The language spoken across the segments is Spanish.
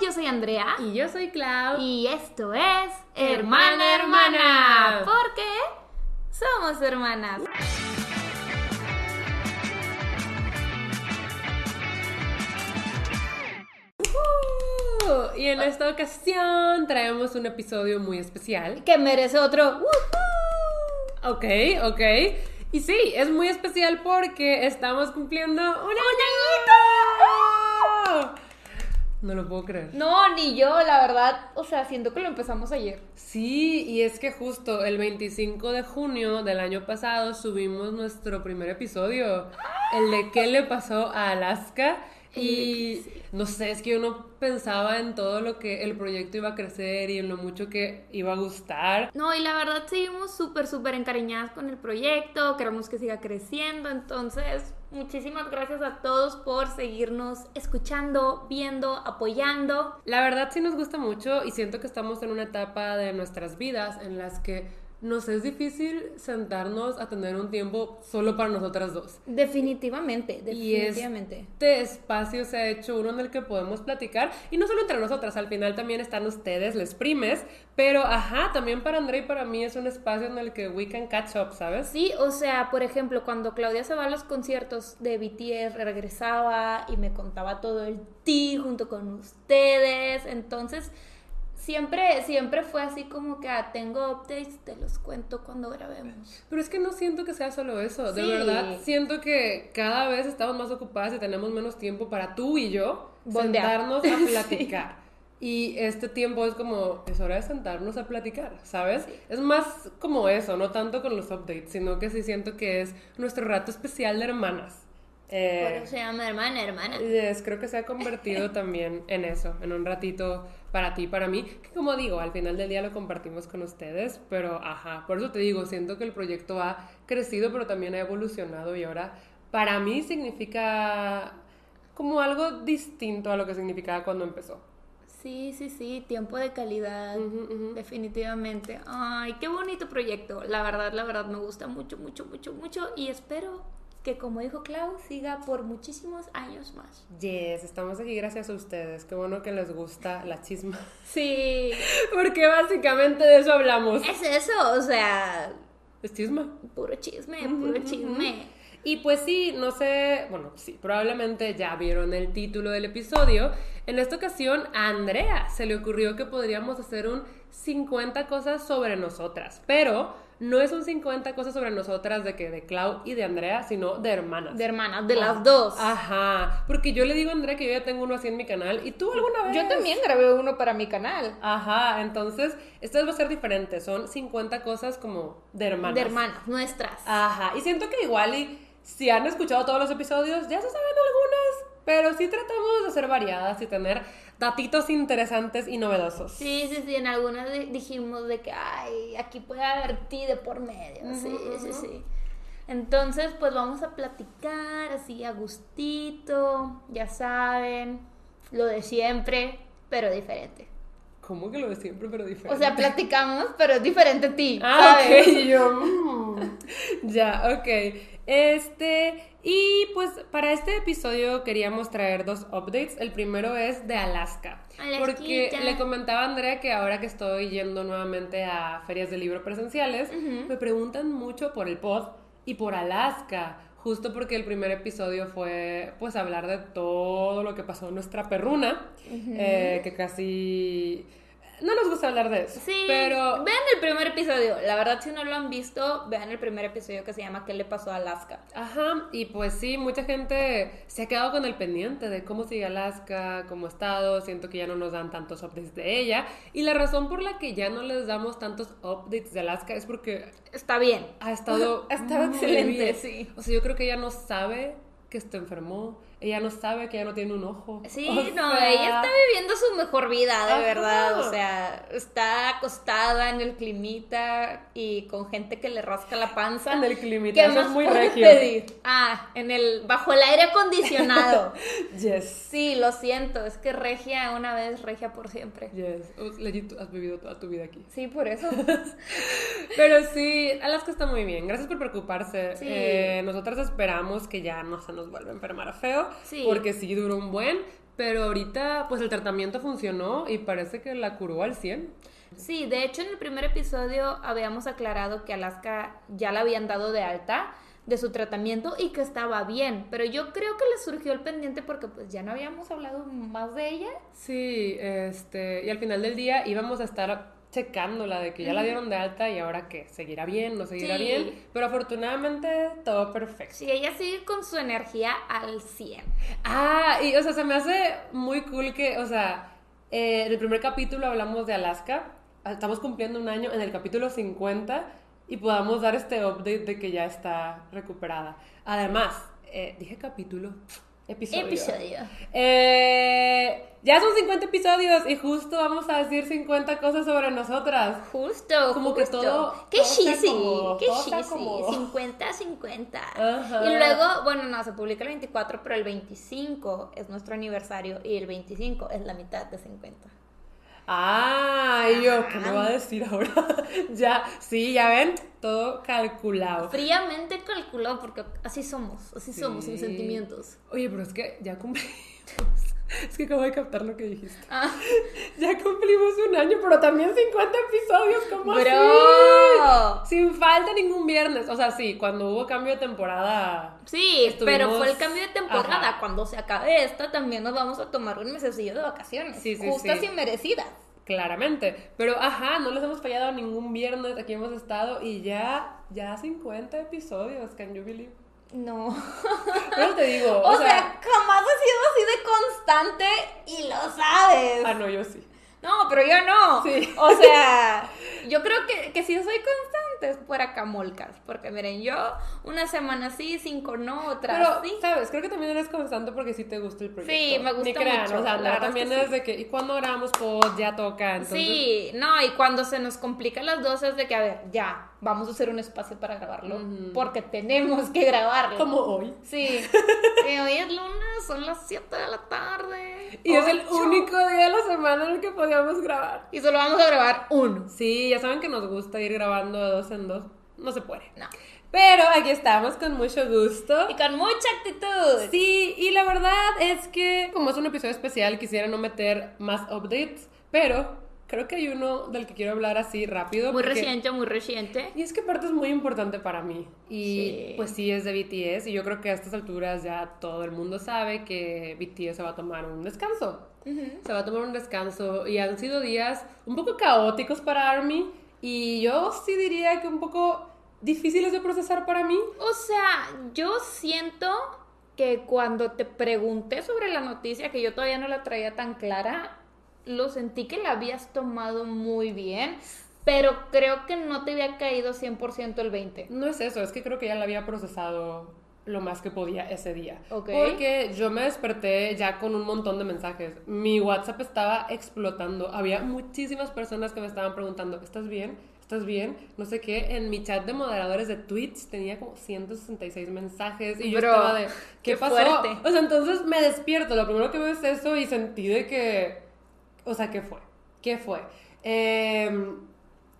yo soy Andrea. Y yo soy Clau. Y esto es Hermana Hermana. Porque somos hermanas. Uh, y en esta ocasión traemos un episodio muy especial. Que merece otro. ¡Woohoo! Ok, ok. Y sí, es muy especial porque estamos cumpliendo un añito. No lo puedo creer. No, ni yo, la verdad. O sea, siento que lo empezamos ayer. Sí, y es que justo el 25 de junio del año pasado subimos nuestro primer episodio. El de qué le pasó a Alaska. Y no sé, es que yo no pensaba en todo lo que el proyecto iba a crecer y en lo mucho que iba a gustar. No, y la verdad seguimos súper, súper encariñadas con el proyecto, queremos que siga creciendo, entonces muchísimas gracias a todos por seguirnos escuchando, viendo, apoyando. La verdad sí nos gusta mucho y siento que estamos en una etapa de nuestras vidas en las que nos es difícil sentarnos a tener un tiempo solo para nosotras dos. Definitivamente, definitivamente. Y este espacio se ha hecho uno en el que podemos platicar, y no solo entre nosotras, al final también están ustedes, les primes, pero ajá, también para André y para mí es un espacio en el que we can catch up, ¿sabes? Sí, o sea, por ejemplo, cuando Claudia se va a los conciertos de BTS, regresaba y me contaba todo el ti junto con ustedes, entonces siempre, siempre fue así como que ah, tengo updates, te los cuento cuando grabemos. Pero es que no siento que sea solo eso, de verdad siento que cada vez estamos más ocupadas y tenemos menos tiempo para tú y yo sentarnos a platicar. Y este tiempo es como, es hora de sentarnos a platicar, ¿sabes? Es más como eso, no tanto con los updates, sino que sí siento que es nuestro rato especial de hermanas. Eh, se llama hermana, hermana. Es, creo que se ha convertido también en eso, en un ratito para ti, para mí, que como digo, al final del día lo compartimos con ustedes, pero ajá, por eso te digo, siento que el proyecto ha crecido, pero también ha evolucionado y ahora para mí significa como algo distinto a lo que significaba cuando empezó. Sí, sí, sí, tiempo de calidad, definitivamente. Ay, qué bonito proyecto. La verdad, la verdad me gusta mucho, mucho, mucho, mucho y espero que como dijo Clau, siga por muchísimos años más. Yes, estamos aquí gracias a ustedes. Qué bueno que les gusta la chisma. Sí. Porque básicamente de eso hablamos. Es eso, o sea... Es chisma. Puro chisme, puro chisme. Y pues sí, no sé, bueno, sí, probablemente ya vieron el título del episodio. En esta ocasión a Andrea se le ocurrió que podríamos hacer un 50 cosas sobre nosotras, pero no es un 50 cosas sobre nosotras de que de Clau y de Andrea, sino de hermanas. De hermanas, de las dos. Ajá, porque yo le digo a Andrea que yo ya tengo uno así en mi canal y tú alguna vez. Yo también grabé uno para mi canal. Ajá, entonces esta va a ser diferente, son 50 cosas como de hermanas. De hermanas, nuestras. Ajá, y siento que igual y si han escuchado todos los episodios ya se saben algunas, pero sí tratamos de ser variadas y tener datitos interesantes y novedosos. Sí, sí, sí, en algunas dijimos de que, ay, aquí puede haber ti de por medio, sí, sí, sí. Entonces, pues vamos a platicar así a gustito, ya saben, lo de siempre, pero diferente. ¿Cómo que lo de siempre, pero diferente? O sea, platicamos, pero es diferente a ti. Ah, ok, yo. Mm. ya, ok. Este, y pues para este episodio queríamos traer dos updates. El primero es de Alaska. Porque le comentaba a Andrea que ahora que estoy yendo nuevamente a ferias de libro presenciales, me preguntan mucho por el pod y por Alaska. Justo porque el primer episodio fue pues hablar de todo lo que pasó en nuestra perruna, eh, que casi no nos gusta hablar de eso. Sí, pero. Vean el primer episodio. La verdad, si no lo han visto, vean el primer episodio que se llama ¿Qué le pasó a Alaska? Ajá, y pues sí, mucha gente se ha quedado con el pendiente de cómo sigue Alaska, cómo ha estado. Siento que ya no nos dan tantos updates de ella. Y la razón por la que ya no les damos tantos updates de Alaska es porque. Está bien. Ha estado. ha estado excelente, sí. O sea, yo creo que ella no sabe que está enfermó ella no sabe que ya no tiene un ojo. Sí, no, ella está viviendo su mejor vida, de verdad. O sea, está acostada en el climita y con gente que le rasca la panza. En el climita, eso es muy regio. Ah, en el, bajo el aire acondicionado. yes. Sí, lo siento, es que regia una vez, regia por siempre. Yes, has vivido toda tu vida aquí. Sí, por eso. Pero sí, Alaska está muy bien, gracias por preocuparse. Sí. Eh, nosotras esperamos que ya no se nos vuelva a enfermar a feo. Porque sí duró un buen, pero ahorita pues el tratamiento funcionó y parece que la curó al 100. Sí, de hecho en el primer episodio habíamos aclarado que Alaska ya la habían dado de alta de su tratamiento y que estaba bien, pero yo creo que le surgió el pendiente porque pues ya no habíamos hablado más de ella. Sí, este, y al final del día íbamos a estar checándola de que ya la dieron de alta y ahora qué, seguirá bien, no seguirá bien, pero afortunadamente todo perfecto. Sí, ella sigue con su energía al 100. Ah, y o sea, se me hace muy cool que, o sea, eh, en el primer capítulo hablamos de Alaska, estamos cumpliendo un año en el capítulo 50 y podamos dar este update de que ya está recuperada. Además, eh, dije capítulo, episodio. Episodio. Eh, ya son 50 episodios y justo vamos a decir 50 cosas sobre nosotras. Justo. Como que todo. Qué cheesy. Qué cheesy. 50, 50. Y luego, bueno, no, se publica el 24, pero el 25 es nuestro aniversario y el 25 es la mitad de 50. Ah, y yo, ¿qué me va a decir ahora? ya, sí, ya ven, todo calculado. Fríamente calculado, porque así somos, así somos, sin sentimientos. Oye, pero es que ya cumplimos. Es que acabo de captar lo que dijiste. Ah. Ya cumplimos un año, pero también 50 episodios, ¿cómo así? Sin falta ningún viernes. O sea, sí, cuando hubo cambio de temporada. Sí, pero fue el cambio de temporada. Cuando se acabe esta, también nos vamos a tomar un mesecillo de vacaciones. Sí, sí, justas y merecidas. Claramente. Pero, ajá, no les hemos fallado ningún viernes. Aquí hemos estado y ya, ya 50 episodios. Can you believe? No. Pero te digo. O, sea, jamás he sido así de constante y lo sabes. Ah, no, yo sí. No, pero yo no. Sí. O sea, yo creo que, que sí soy constante es fuera camolcas. Porque miren, yo una semana sí, cinco no, otra pero, sí. ¿sabes? Creo que también eres constante porque sí te gusta el proyecto. Sí, me gusta Ni crean, mucho. O sea, también es, de que, ¿y cuando grabamos pod? Ya toca. Entonces... Sí, no, y cuando se nos complican las dos es de que, a ver, ya, vamos a hacer un espacio para grabarlo, porque tenemos que grabarlo. Como hoy. Sí. hoy es lunes, son las 7 de la tarde. Y es el único día de la semana en el que podíamos grabar. Y solo vamos a grabar uno. Sí, ya saben que nos gusta ir grabando de dos en dos. No se puede. No. Pero aquí estamos con mucho gusto. Y con mucha actitud. Sí, y la verdad es que como es un episodio especial quisiera no meter más updates, pero creo que hay uno del que quiero hablar así rápido. Muy reciente, muy reciente. Y es que parte es muy importante para mí. Y pues sí, es de BTS. Y yo creo que a estas alturas ya todo el mundo sabe que BTS se va a tomar un descanso. Se va a tomar un descanso. Y han sido días un poco caóticos para ARMY. Y yo sí diría que un poco difíciles de procesar para mí. O sea, yo siento que cuando te pregunté sobre la noticia, que yo todavía no la traía tan clara, lo sentí que la habías tomado muy bien, pero creo que no te había caído 100% el 20. No es eso, es que creo que ya la había procesado lo más que podía ese día. Porque yo me desperté ya con un montón de mensajes. Mi WhatsApp estaba explotando. Había muchísimas personas que me estaban preguntando, ¿estás bien? ¿Estás bien? No sé qué. En mi chat de moderadores de Twitch tenía como 166 mensajes y yo estaba de, ¿qué, pasó? O sea, entonces me despierto. Lo primero que veo es eso y sentí de que o sea, ¿qué fue? ¿Qué fue? Eh,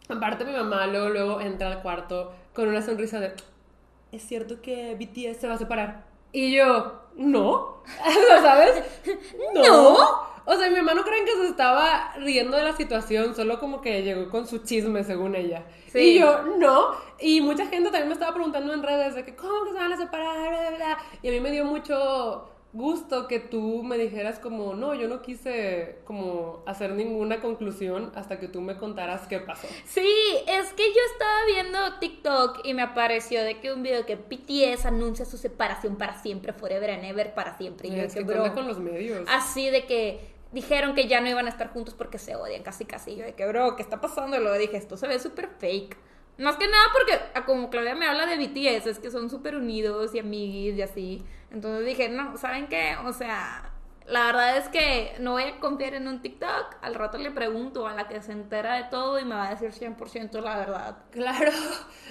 aparte mi mamá luego, luego entra al cuarto con una sonrisa de, es cierto que BTS se va a separar. Y yo, no, ¿sabes? No. O sea, mi mamá no creen que se estaba riendo de la situación, solo como que llegó con su chisme, según ella. Y yo, no. Y mucha gente también me estaba preguntando en redes de que, ¿cómo que se van a separar? Y a mí me dio mucho gusto que tú me dijeras como, no, yo no quise como hacer ninguna conclusión hasta que tú me contaras qué pasó. Sí, es que yo estaba viendo TikTok y me apareció de que un video que BTS anuncia su separación para siempre, forever and ever, para siempre. Y es que, bro, con los medios. Así de que dijeron que ya no iban a estar juntos porque se odian casi casi. Yo de que, bro, ¿qué está pasando? Y luego dije, esto se ve súper fake. Más que nada porque, como Claudia me habla de BTS, es que son súper unidos y amiguis y así. Entonces dije, no, ¿saben qué? O sea, la verdad es que no voy a confiar en un TikTok. Al rato le pregunto a la que se entera de todo y me va a decir 100% la verdad. Claro.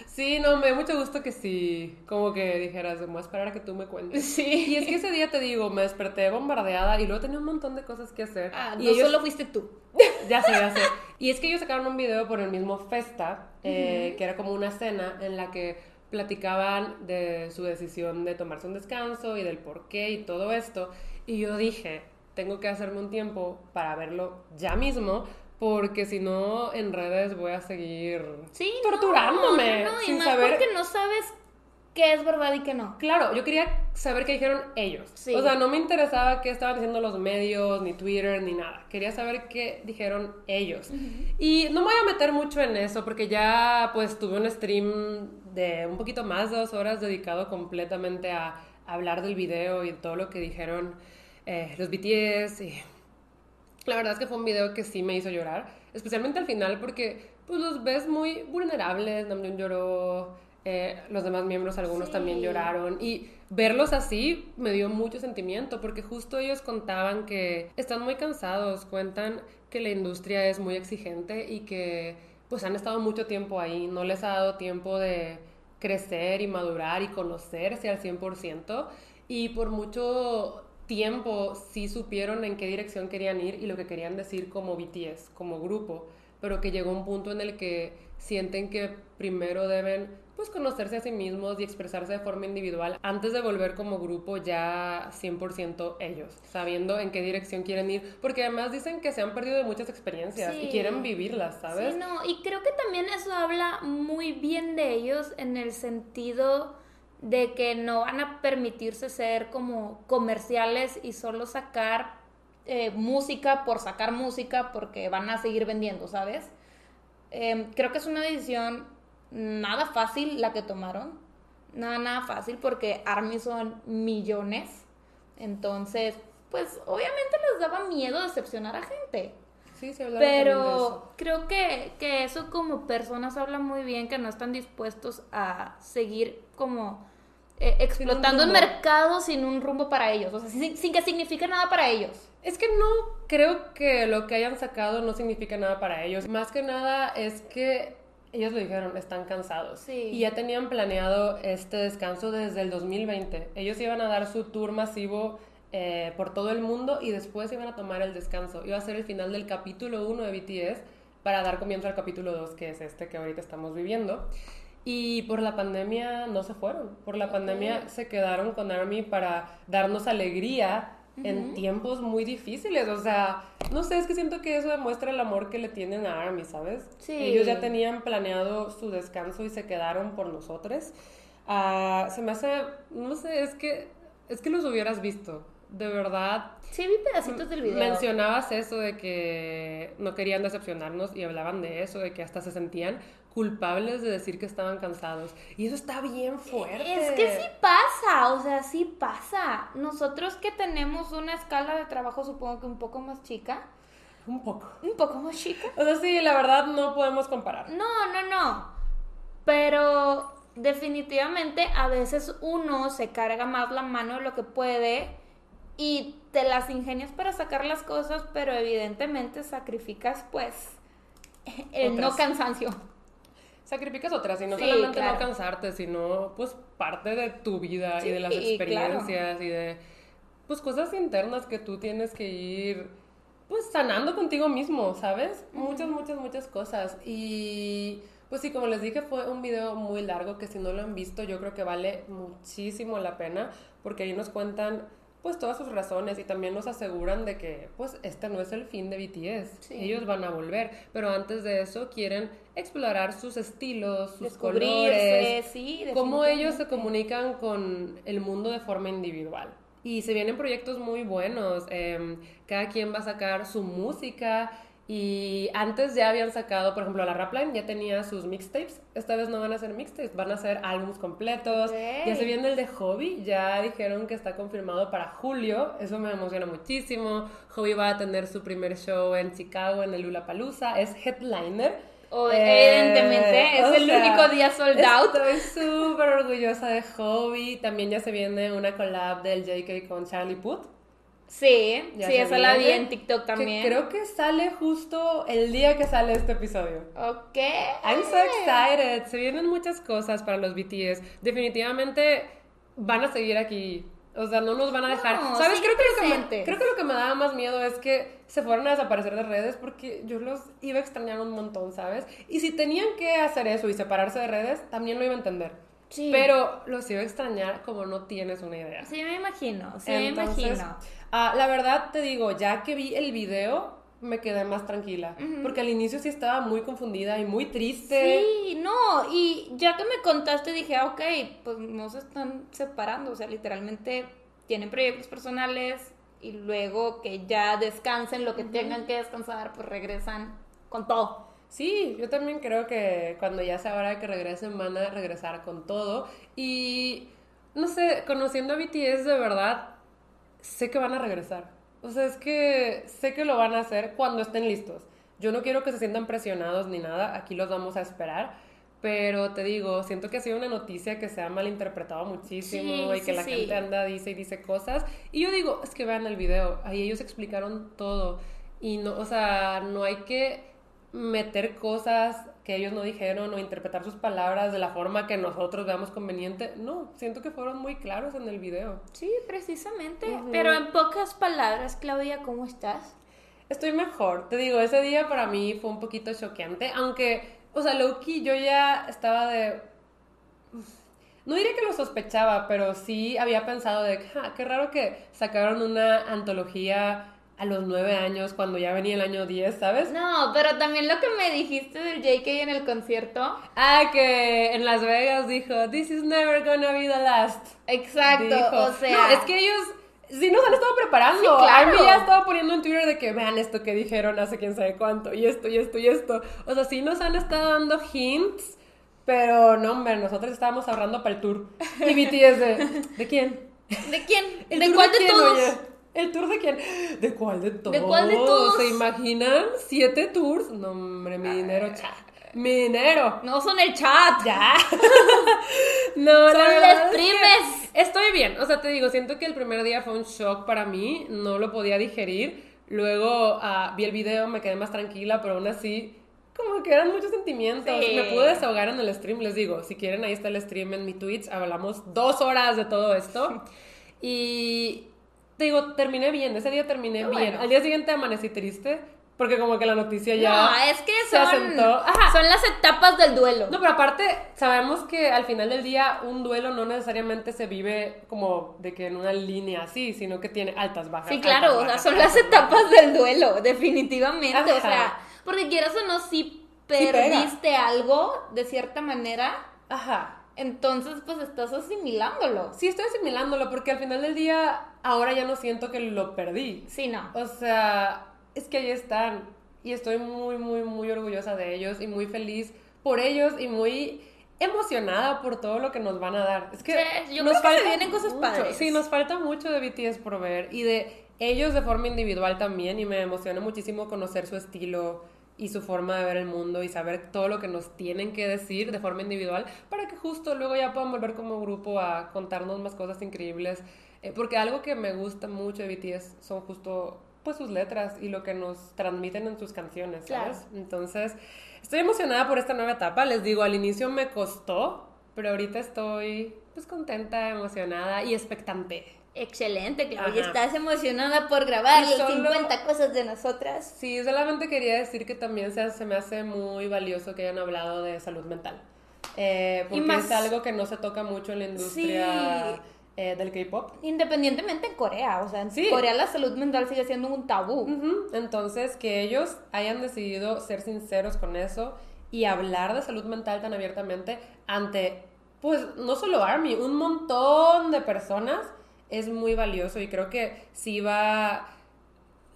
Sí, no, me da mucho gusto que sí, como que dijeras, voy a esperar a que tú me cuentes. Sí. Y es que ese día te digo, me desperté bombardeada y luego tenía un montón de cosas que hacer. Ah, y no solo fuiste tú. Ya sé, ya sé. Y es que ellos sacaron un video por el mismo Festa, eh, que era como una cena en la que platicaban de su decisión de tomarse un descanso y del por qué y todo esto. Y yo dije, tengo que hacerme un tiempo para verlo ya mismo, porque si no, en redes voy a seguir torturándome. No, no, y más porque no sabes qué es verdad y qué no. Claro, yo quería saber qué dijeron ellos. O sea, no me interesaba qué estaban diciendo los medios, ni Twitter, ni nada. Quería saber qué dijeron ellos. Y no me voy a meter mucho en eso porque ya pues tuve un stream de un poquito más de dos horas dedicado completamente a hablar del video y todo lo que dijeron eh, los BTS. Y la verdad es que fue un video que sí me hizo llorar, especialmente al final porque pues los ves muy vulnerables. Namjoon lloró, eh, los demás miembros, algunos también lloraron. Y verlos así me dio mucho sentimiento porque justo ellos contaban que están muy cansados, cuentan que la industria es muy exigente y que pues han estado mucho tiempo ahí, no les ha dado tiempo de crecer y madurar y conocerse al 100% y por mucho tiempo sí supieron en qué dirección querían ir y lo que querían decir como BTS, como grupo, pero que llegó un punto en el que sienten que primero deben pues conocerse a sí mismos y expresarse de forma individual antes de volver como grupo ya 100% ellos, sabiendo en qué dirección quieren ir, porque además dicen que se han perdido de muchas experiencias y quieren vivirlas, ¿sabes? Sí, no, y creo que también eso habla muy bien de ellos en el sentido de que no van a permitirse ser como comerciales y solo sacar eh, música por sacar música porque van a seguir vendiendo, ¿sabes? Em, creo que es una decisión nada fácil la que tomaron. Nada, nada fácil porque ARMY son millones. Entonces, pues obviamente les daba miedo decepcionar a gente. Sí, se Pero creo que, que eso como personas habla muy bien que no están dispuestos a seguir como eh, explotando el mercado sin un rumbo para ellos. O sea, sin, sin, que signifique nada para ellos. Es que no creo que lo que hayan sacado no significa nada para ellos. Más que nada es que ellos lo dijeron, están cansados. Y ya tenían planeado este descanso desde el 2020. Ellos iban a dar su tour masivo eh, por todo el mundo y después iban a tomar el descanso. Iba a ser el final del capítulo 1 de BTS para dar comienzo al capítulo 2, que es este que ahorita estamos viviendo. Y por la pandemia no se fueron. Por la pandemia se quedaron con ARMY para darnos alegría en tiempos muy difíciles. O sea, no sé, es que siento que eso demuestra el amor que le tienen a Army, ¿sabes? Sí. Ellos ya tenían planeado su descanso y se quedaron por nosotros. Uh, se me hace, no sé, es que, es que los hubieras visto. De verdad. Sí, vi pedacitos del video. Mencionabas eso de que no querían decepcionarnos y hablaban de eso, de que hasta se sentían culpables de decir que estaban cansados. Y eso está bien fuerte. Es que sí pasa, o sea, sí pasa. Nosotros que tenemos una escala de trabajo supongo que un poco más chica. Un poco. Un poco más chica. O sea, sí, la verdad no podemos comparar. No, no, no. Pero definitivamente a veces uno se carga más la mano de lo que puede y te las ingenias para sacar las cosas, pero evidentemente sacrificas pues el no cansancio sacrificas otras y no solamente no cansarte, sino pues parte de tu vida y de las experiencias y de pues cosas internas que tú tienes que ir pues sanando contigo mismo, ¿sabes? Muchas, muchas, muchas cosas. Y pues sí, como les dije, fue un video muy largo que si no lo han visto yo creo que vale muchísimo la pena porque ahí nos cuentan pues todas sus razones y también nos aseguran de que pues este no es el fin de BTS, ellos van a volver, pero antes de eso quieren explorar sus estilos, sus colores, sí, cómo ellos se comunican con el mundo de forma individual. Y se vienen proyectos muy buenos, em, cada quien va a sacar su música y antes ya habían sacado, por ejemplo, la Rapline ya tenía sus mixtapes. Esta vez no van a ser mixtapes, van a ser álbumes completos. Ya se viene el de Hobby, ya dijeron que está confirmado para julio. Eso me emociona muchísimo. Hobby va a tener su primer show en Chicago, en el Lula Palusa. Es headliner. evidentemente, eh, es el único día sold out. Estoy súper orgullosa de Hobby. También ya se viene una collab del JK con Charlie Puth. Sí, sí, esa la vi en TikTok también. creo que sale justo el día que sale este episodio. Ok. I'm so excited. Se vienen muchas cosas para los BTS. Definitivamente van a seguir aquí. O sea, no nos van a dejar. ¿Sabes? Creo que, lo que, me, creo que lo que me daba más miedo es que se fueron a desaparecer de redes porque yo los iba a extrañar un montón, ¿sabes? Y si tenían que hacer eso y separarse de redes, también lo iba a entender. Pero los iba a extrañar como no tienes una idea. Sí, me imagino, sí, me imagino. Ah, la verdad te digo, ya que vi el video, me quedé más tranquila. Porque al inicio sí estaba muy confundida y muy triste. Sí, no, y ya que me contaste dije, ah, ok, pues no se están separando, o sea, literalmente tienen proyectos personales y luego que ya descansen lo que tengan que descansar, pues regresan con todo. Sí, yo también creo que cuando ya sea hora de que regresen van a regresar con todo. Y no sé, conociendo a BTS de verdad, sé que van a regresar. O sea, es que sé que lo van a hacer cuando estén listos. Yo no quiero que se sientan presionados ni nada, aquí los vamos a esperar. Pero te digo, siento que ha sido una noticia que se ha malinterpretado muchísimo y que la gente anda, dice y dice cosas. Y yo digo, es que vean el video, ahí ellos explicaron todo. Y no, o sea, no hay que meter cosas que ellos no dijeron o interpretar sus palabras de la forma que nosotros veamos conveniente. No, siento que fueron muy claros en el video. Sí, precisamente. Pero en pocas palabras, Claudia, ¿cómo estás? Estoy mejor. Te digo, ese día para mí fue un poquito choqueante, aunque, o sea, Loki, yo ya estaba de... No diré que lo sospechaba, pero sí había pensado de, ah, qué raro que sacaron una antología a los nueve años cuando ya venía el año 10, ¿sabes? No, pero también lo que me dijiste del JK en el concierto. Ah, que en Las Vegas dijo, This is never gonna be the last. Exacto, o sea. No, es que ellos sí nos han estado preparando. Sí, claro. ya estaba poniendo en Twitter de que vean esto que dijeron hace quién sabe cuánto, y esto, y esto, y esto. O sea, sí nos han estado dando hints, pero no, hombre, nosotros estábamos ahorrando para el tour. Y BTS de, ¿de quién? ¿De quién? ¿De cuál de, todos? ¿El tour de quién? ¿De cuál de todos? ¿De cuál de todos? ¿Se imaginan? ¿Siete tours? No, hombre, mi dinero, chat. Mi dinero. No son el chat. Ya. no, son las primes. estoy bien. O sea, te digo, siento que el primer día fue un shock para mí. No lo podía digerir. Luego ah, vi el video, me quedé más tranquila, pero aún así, como que eran muchos sentimientos. Me pude desahogar en el stream, les digo. Si quieren, ahí está el stream en mi Twitch. Hablamos dos horas de todo esto. Y te digo, terminé bien, ese día terminé bien. Al día siguiente amanecí triste, porque como que la noticia ya no, es que son, son las etapas del duelo. No, pero aparte sabemos que al final del día un duelo no necesariamente se vive como de que en una línea así, sino que tiene altas, bajas. Sí, claro, o sea, son las etapas del duelo, definitivamente. O sea, porque quieras o no, si perdiste algo de cierta manera. Ajá. Entonces, pues estás asimilándolo. Sí, estoy asimilándolo porque al final del día ahora ya no siento que lo perdí. Sí, no. O sea, es que ahí están y estoy muy, muy, muy orgullosa de ellos y muy feliz por ellos y muy emocionada por todo lo que nos van a dar. Es que yo nos creo que vienen cosas padres. Sí, nos falta mucho de BTS por ver y de ellos de forma individual también y me emociona muchísimo conocer su estilo y su forma de ver el mundo y saber todo lo que nos tienen que decir de forma individual para que justo luego ya puedan volver como grupo a contarnos más cosas increíbles. Eh, porque algo que me gusta mucho de BTS son justo pues sus letras y lo que nos transmiten en sus canciones, ¿sabes? Entonces, estoy emocionada por esta nueva etapa. Les digo, al inicio me costó, pero ahorita estoy pues contenta, emocionada y expectante. Excelente, Claudia. Estás emocionada por grabar 50 cosas de nosotras. Sí, solamente quería decir que también se, se me hace muy valioso que hayan hablado de salud mental. Eh, porque es algo que no se toca mucho en la industria eh, del K-pop. Independientemente en Corea, o sea, en Corea la salud mental sigue siendo un tabú. Entonces, que ellos hayan decidido ser sinceros con eso y hablar de salud mental tan abiertamente ante, pues, no solo Army, un montón de personas es muy valioso y creo que sí va,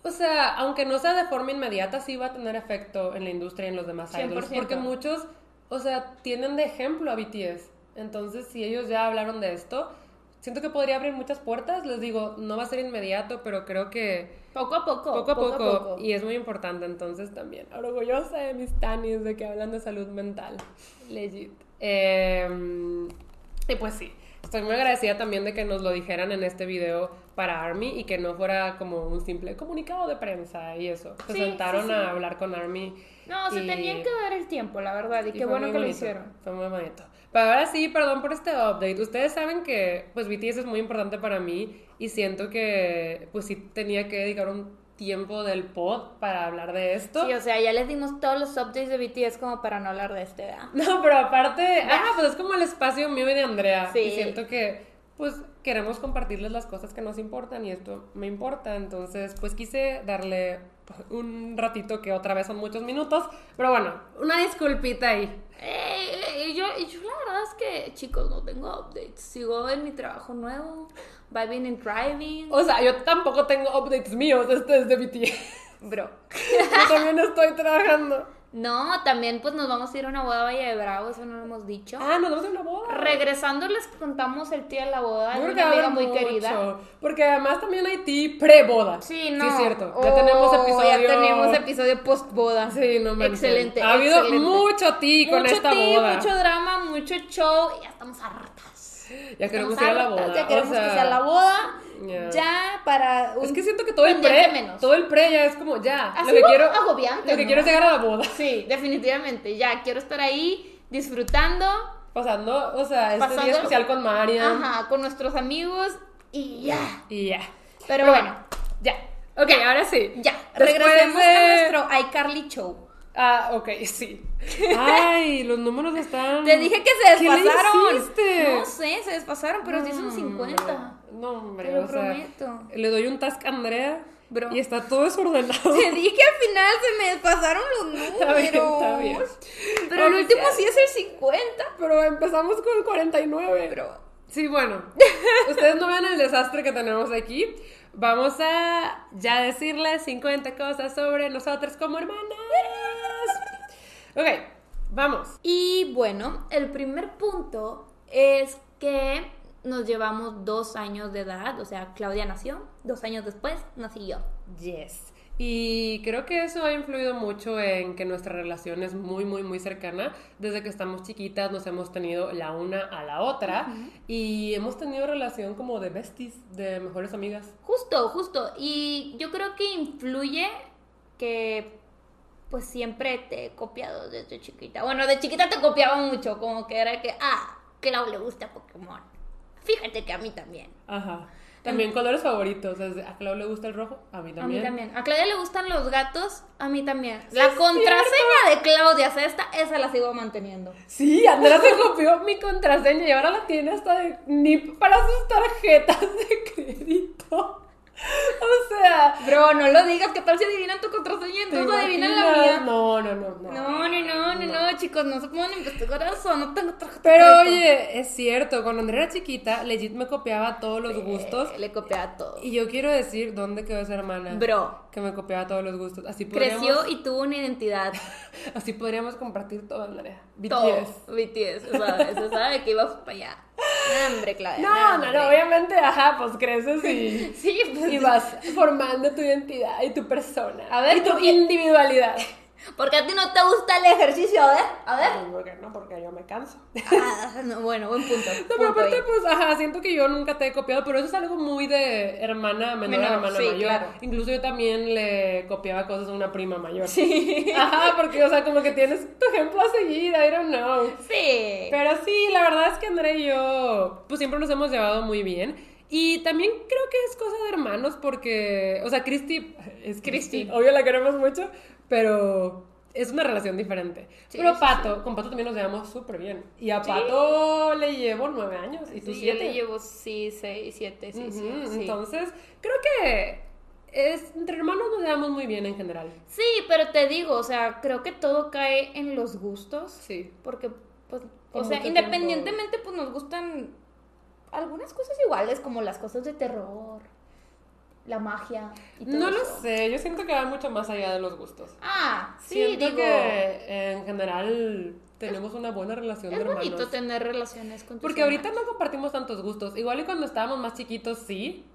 o sea, aunque no sea de forma inmediata, sí va a tener efecto en la industria y en los demás idols. Porque muchos, o sea, tienen de ejemplo a BTS. Entonces, si ellos ya hablaron de esto, siento que podría abrir muchas puertas. Les digo, no va a ser inmediato, pero creo que... Poco a poco. Poco a poco. Y es muy importante entonces también. Orgullosa de mis tanis de que hablan de salud mental. Legit. Em, y pues sí estoy muy agradecida también de que nos lo dijeran en este video para Army y que no fuera como un simple comunicado de prensa y eso. Se sentaron a hablar con Army. No, se tenían que dar el tiempo, la verdad, y, qué bueno que lo hicieron. Fue muy bonito. Pero ahora sí, perdón por este update. Ustedes saben que pues BTS es muy importante para mí y siento que pues sí tenía que dedicar un tiempo del pod para hablar de esto. Sí, o sea, ya les dimos todos los updates de BTS como para no hablar de este, No, pero aparte, ah, pues es como el espacio mío y de Andrea. Sí. Y siento que pues queremos compartirles las cosas que nos importan y esto me importa. Entonces, pues quise darle un ratito que otra vez son muchos minutos, pero bueno, una disculpita ahí. Eh, yo, yo la verdad es que, chicos, no tengo updates. Sigo en mi trabajo nuevo, vibing and driving. O sea, yo tampoco tengo updates míos, este es de BTS. Bro. yo también estoy trabajando. No, también pues nos vamos a ir a una boda a Valle de Bravo, eso no lo hemos dicho. Ah, nos vamos a una boda. Regresando les contamos el día de la boda, una amiga muy querida. Porque además también hay ti pre-boda. Sí, no. Sí, es cierto. Ya tenemos oh, episodio. Ya tenemos episodio post-boda. Sí, no me Excelente. Ha habido mucho ti con esta boda. Mucho drama, mucho show y ya estamos hartas. Ya queremos ir a la boda. Ya queremos o sea... que sea la boda ya para Es que siento que todo el pre, menos. todo el pre ya es como ya, lo que quiero agobiante, lo que quiero es llegar a la boda. Sí, definitivamente, ya quiero estar ahí disfrutando, pasando, o sea, este día especial con Marian. Ajá, con nuestros amigos y ya. Y ya. Pero, bueno, ya. Ok, ahora sí. Ya, regresemos a nuestro iCarly Show. Ah, ok, sí. Ay, los números están. Te dije que se despasaron. ¿Qué no sé, se despasaron, pero sí son 50. No, hombre, Te lo prometo. le doy un task a Andrea. Bro. Y está todo desordenado. Te dije que al final se me despasaron los números. Está bien, está bien. Pero el último sí es el 50. Pero empezamos con el 49. Pero. Sí, bueno. Ustedes no vean el desastre que tenemos aquí. Vamos a ya decirles 50 cosas sobre nosotros como hermanas. Ok, vamos. Y bueno, el primer punto es que nos llevamos dos años de edad, o sea, Claudia nació, dos años después nací yo. Yes. Y creo que eso ha influido mucho en que nuestra relación es muy, muy, muy cercana. Desde que estamos chiquitas nos hemos tenido la una a la otra y hemos tenido relación como de besties, de mejores amigas. Justo, justo. Y yo creo que influye que pues siempre te he copiado desde chiquita. Bueno, de chiquita te copiaba mucho, como que era que, ah, Clau le gusta Pokémon. Fíjate que a mí también. Ajá. También colores favoritos. ¿A Claudia le gusta el rojo? A mí también. A mí también. A Claudia le gustan los gatos. A mí también. la contraseña de Claudia Cesta, esa la sigo manteniendo. Sí, Andrea se copió mi contraseña y ahora la tiene hasta de NIP para sus tarjetas de crédito. O sea. Bro, no lo digas, que tal si adivinan tu contraseña? Entonces adivinan la mía. No, no, no, no. No, no, no, no, chicos, no se pongan a investigar eso, no tengo tarjeta. Pero oye, es cierto, cuando Andrea era chiquita, legit me copiaba todos los gustos. Le copiaba todo. Y yo quiero decir dónde quedó esa hermana. Bro. Que me copiaba todos los gustos. Así podríamos... Creció y tuvo una identidad. Así podríamos compartir todo, Andrea. BTS. BTS, o sea, eso sabe que ibas para allá. Hambre, Claudia. No, no, no, obviamente, ajá, pues creces y, sí, pues, y vas formando tu identidad y tu persona. A ver, y tu individualidad. Porque a ti no te gusta el ejercicio, a ver, a ver. ¿Por qué no? Porque yo me canso. Ah, no, bueno, buen punto. No, pero aparte, pues, ajá, siento que yo nunca te he copiado, pero eso es algo muy de hermana menor, hermana sí, mayor. Claro. Incluso yo también le copiaba cosas a una prima mayor. Sí. Ajá, porque, o sea, como que tienes tu ejemplo a seguir, I don't know. Sí. Pero sí, la verdad es que André y yo, pues siempre nos hemos llevado muy bien. Y también creo que es cosa de hermanos porque, o sea, Christy es Christy, obvio la queremos mucho, pero es una relación diferente. pero Pato, con Pato también nos llevamos súper bien. Y a Pato le llevo nueve años y tú siete. Yo le llevo, sí, seis, siete, sí, sí, Entonces, creo que es, entre hermanos nos llevamos muy bien en general. Sí, pero te digo, o sea, creo que todo cae en los gustos. Sí. Porque, pues, o sea, independientemente, pues nos gustan algunas cosas iguales, como las cosas de terror la magia y todo No lo sé, yo siento que va mucho más allá de los gustos. Ah, sí, siento digo, que en general tenemos una buena relación es de hermanos. Es bonito tener relaciones con tus Porque ahorita no compartimos tantos gustos. Igual y cuando estábamos más chiquitos sí,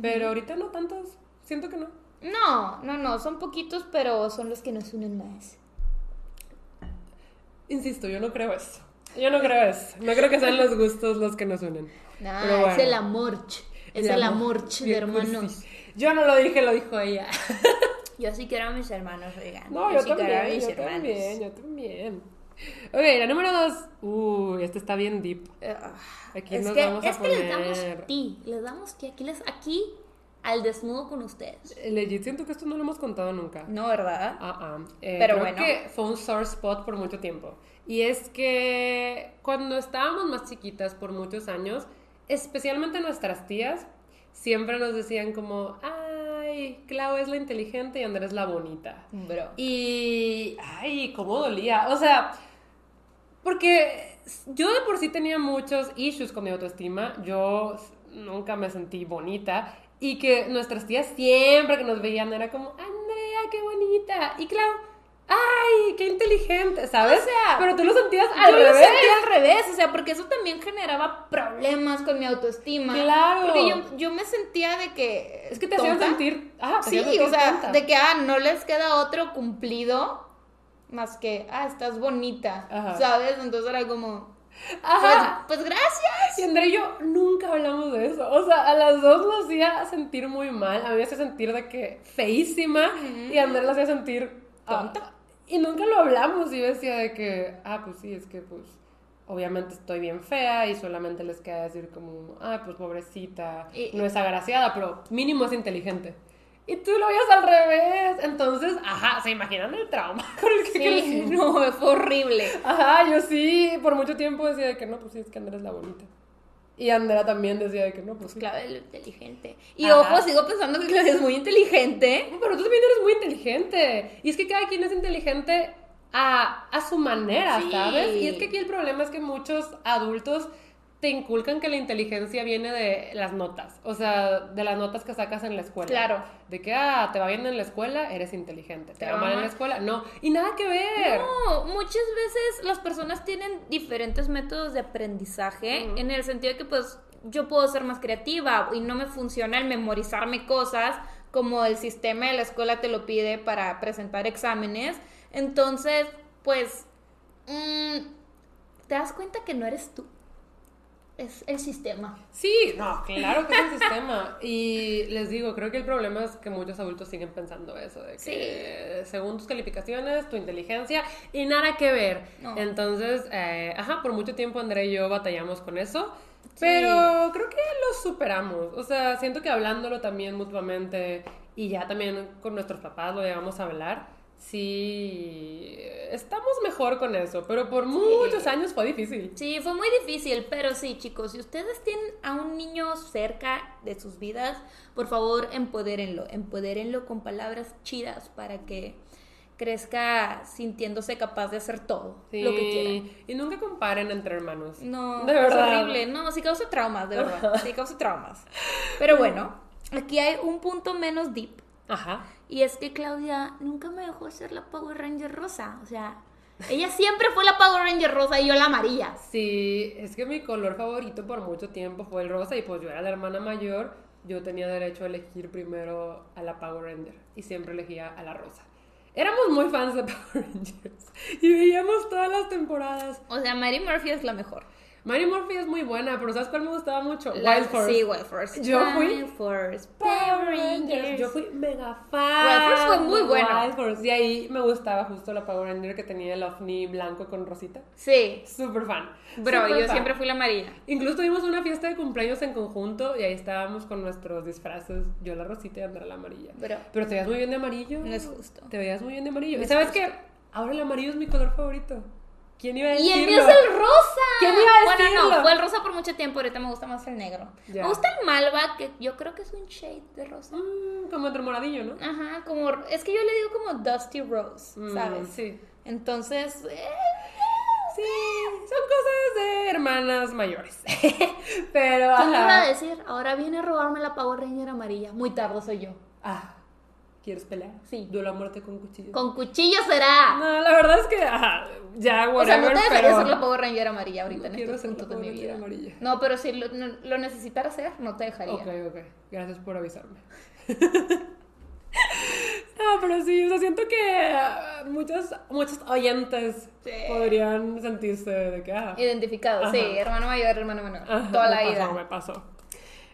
pero ahorita no tantos. Siento que no. No, no, no, son poquitos, pero son los que nos unen más. Insisto, yo no creo eso. Yo no creo eso. No creo que sean los gustos los que nos unen. No, es el amor. Es el, amor, de hermanos. Yo no lo dije, lo dijo ella. yo sí quiero a mis hermanos, oigan. No, yo, también, yo también, yo también. Ok, la número dos. Uy, esta está bien deep. Ah, aquí es nos que, vamos a es que les damos a ti. Les damos que aquí, les, aquí al desnudo con ustedes. Eh, legit, siento que esto no lo hemos contado nunca. No, ¿verdad? Ah, ah. Eh, Pero creo bueno. que fue un sore spot por mucho tiempo. Y es que cuando estábamos más chiquitas por muchos años, especialmente nuestras tías, siempre nos decían como, ay, Clau es la inteligente y Andrés la bonita. Bro. Y, ay, cómo dolía. O sea, porque yo de por sí tenía muchos issues con mi autoestima. Yo nunca me sentí bonita. Y que nuestras tías siempre que nos veían era como, Andrea, qué bonita. Y Clau, ¡ay, qué inteligente! ¿Sabes? O sea, pero tú lo sentías al yo revés. lo sentía al revés, o sea, porque eso también generaba problemas con mi autoestima. Claro. Porque yo, yo me sentía de que. Es que te hacían sentir. Ah, sí, o sea, de que, ah, no les queda otro cumplido más que, ah, estás bonita. ¿Sabes? Entonces era como. Ajá. Pues, pues, gracias. Y André y yo nunca hablamos de eso. O sea, a las dos nos hacía sentir muy mal. A mí me hacía sentir de que feísima. Y a André la hacía sentir. Tonta. Y nunca lo hablamos y decía de que, ah, pues sí, es que pues obviamente estoy bien fea y solamente les queda decir como, ah, pues pobrecita, no es agraciada, pero mínimo es inteligente. Y tú lo veías al revés. Entonces, ajá, se imaginan el trauma con el que sí, no, fue horrible. Ajá, yo sí, por mucho tiempo decía de que no, pues sí, es que Andrea es la bonita. Y Andrea también decía de que no, pues Claudia es inteligente. Y ojo, sigo pensando que Claudia es muy inteligente. Pero tú también eres muy inteligente. Y es que cada quien es inteligente a, a su manera, ¿sabes? Y es que aquí el problema es que muchos adultos te inculcan que la inteligencia viene de las notas, o sea, de las notas que sacas en la escuela. Claro. De que, ah, te va bien en la escuela, eres inteligente. Te va mal en la escuela, no. Y nada que ver. No, muchas veces las personas tienen diferentes métodos de aprendizaje, en el sentido de que, pues, yo puedo ser más creativa y no me funciona el memorizarme cosas como el sistema de la escuela te lo pide para presentar exámenes. Entonces, pues, mm, te das cuenta que no eres tú es el sistema. Sí, no, claro que es el sistema. Y les digo, creo que el problema es que muchos adultos siguen pensando eso, de que según tus calificaciones, tu inteligencia, y nada que ver. Entonces, eh, ajá, por mucho tiempo André y yo batallamos con eso. Pero creo que lo superamos. O sea, siento que hablándolo también mutuamente y ya también con nuestros papás lo llegamos a hablar sí, estamos mejor con eso, pero por muchos años fue difícil. Sí, fue muy difícil, pero sí, chicos, si ustedes tienen a un niño cerca de sus vidas, por favor, empodérenlo, empodérenlo con palabras chidas para que crezca sintiéndose capaz de hacer todo lo que quiera. Y nunca comparen entre hermanos. No, de verdad. es horrible. No, sí causa traumas, de verdad. Sí causa traumas. Pero bueno, aquí hay un punto menos deep Ajá. Y es que Claudia nunca me dejó ser la Power Ranger rosa. O sea, ella siempre fue la Power Ranger rosa y yo la amarilla. Sí, es que mi color favorito por mucho tiempo fue el rosa y pues yo era la hermana mayor. Yo tenía derecho a elegir primero a la Power Ranger y siempre elegía a la rosa. Éramos muy fans de Power Rangers y veíamos todas las temporadas. O sea, Mary Murphy es la mejor. Mary Murphy es muy buena, pero ¿sabes cuál me gustaba mucho? Wild Force. Sí, Wild Force. Yo fui. Wild Force. Power Rangers. Yo fui mega fan. Wild Force fue muy buena. Wild Force. Y ahí me gustaba justo la Power Ranger que tenía el ovni blanco con rosita. Sí. Súper fan. Bro, yo siempre fui la María. Incluso tuvimos una fiesta de cumpleaños en conjunto y ahí estábamos con nuestros disfraces. Yo la rosita y Andrea la amarilla. Bro. Pero te veías muy bien de amarillo. No es justo. Te veías muy bien de amarillo. ¿Y sabes qué? Ahora el amarillo es mi color favorito. ¿Quién iba a decirlo? Y el mío es el rosa. ¿Quién iba a decirlo? Bueno, no, fue el rosa por mucho tiempo, ahorita me gusta más el negro. Me gusta el malva, que yo creo que es un shade de rosa. Mm, como entre moradillo, ¿no? Ajá, como, es que yo le digo como dusty rose, mm, ¿sabes? sí. Entonces, eh, sí, son cosas de hermanas mayores. Pero, ¿Qué me iba a decir? Ahora viene a robarme la Power Ranger amarilla. Muy tarde soy yo. Ah. ¿Quieres pelear? Sí. Duelo a muerte con cuchillo. Con cuchillo será. No, la verdad es que, ajá, ya, whatever, O sea, no te dejaría pero... ser la Power Ranger amarilla ahorita no en este punto de mi vida. Amarilla. No, pero si lo, lo necesitara hacer, no te dejaría. Ok, ok. Gracias por avisarme. No, pero sí, o sea, siento que ah, muchos, muchos oyentes podrían sentirse de que... Ah, Identificados, sí, hermano mayor, hermano menor, toda la vida. Me pasó.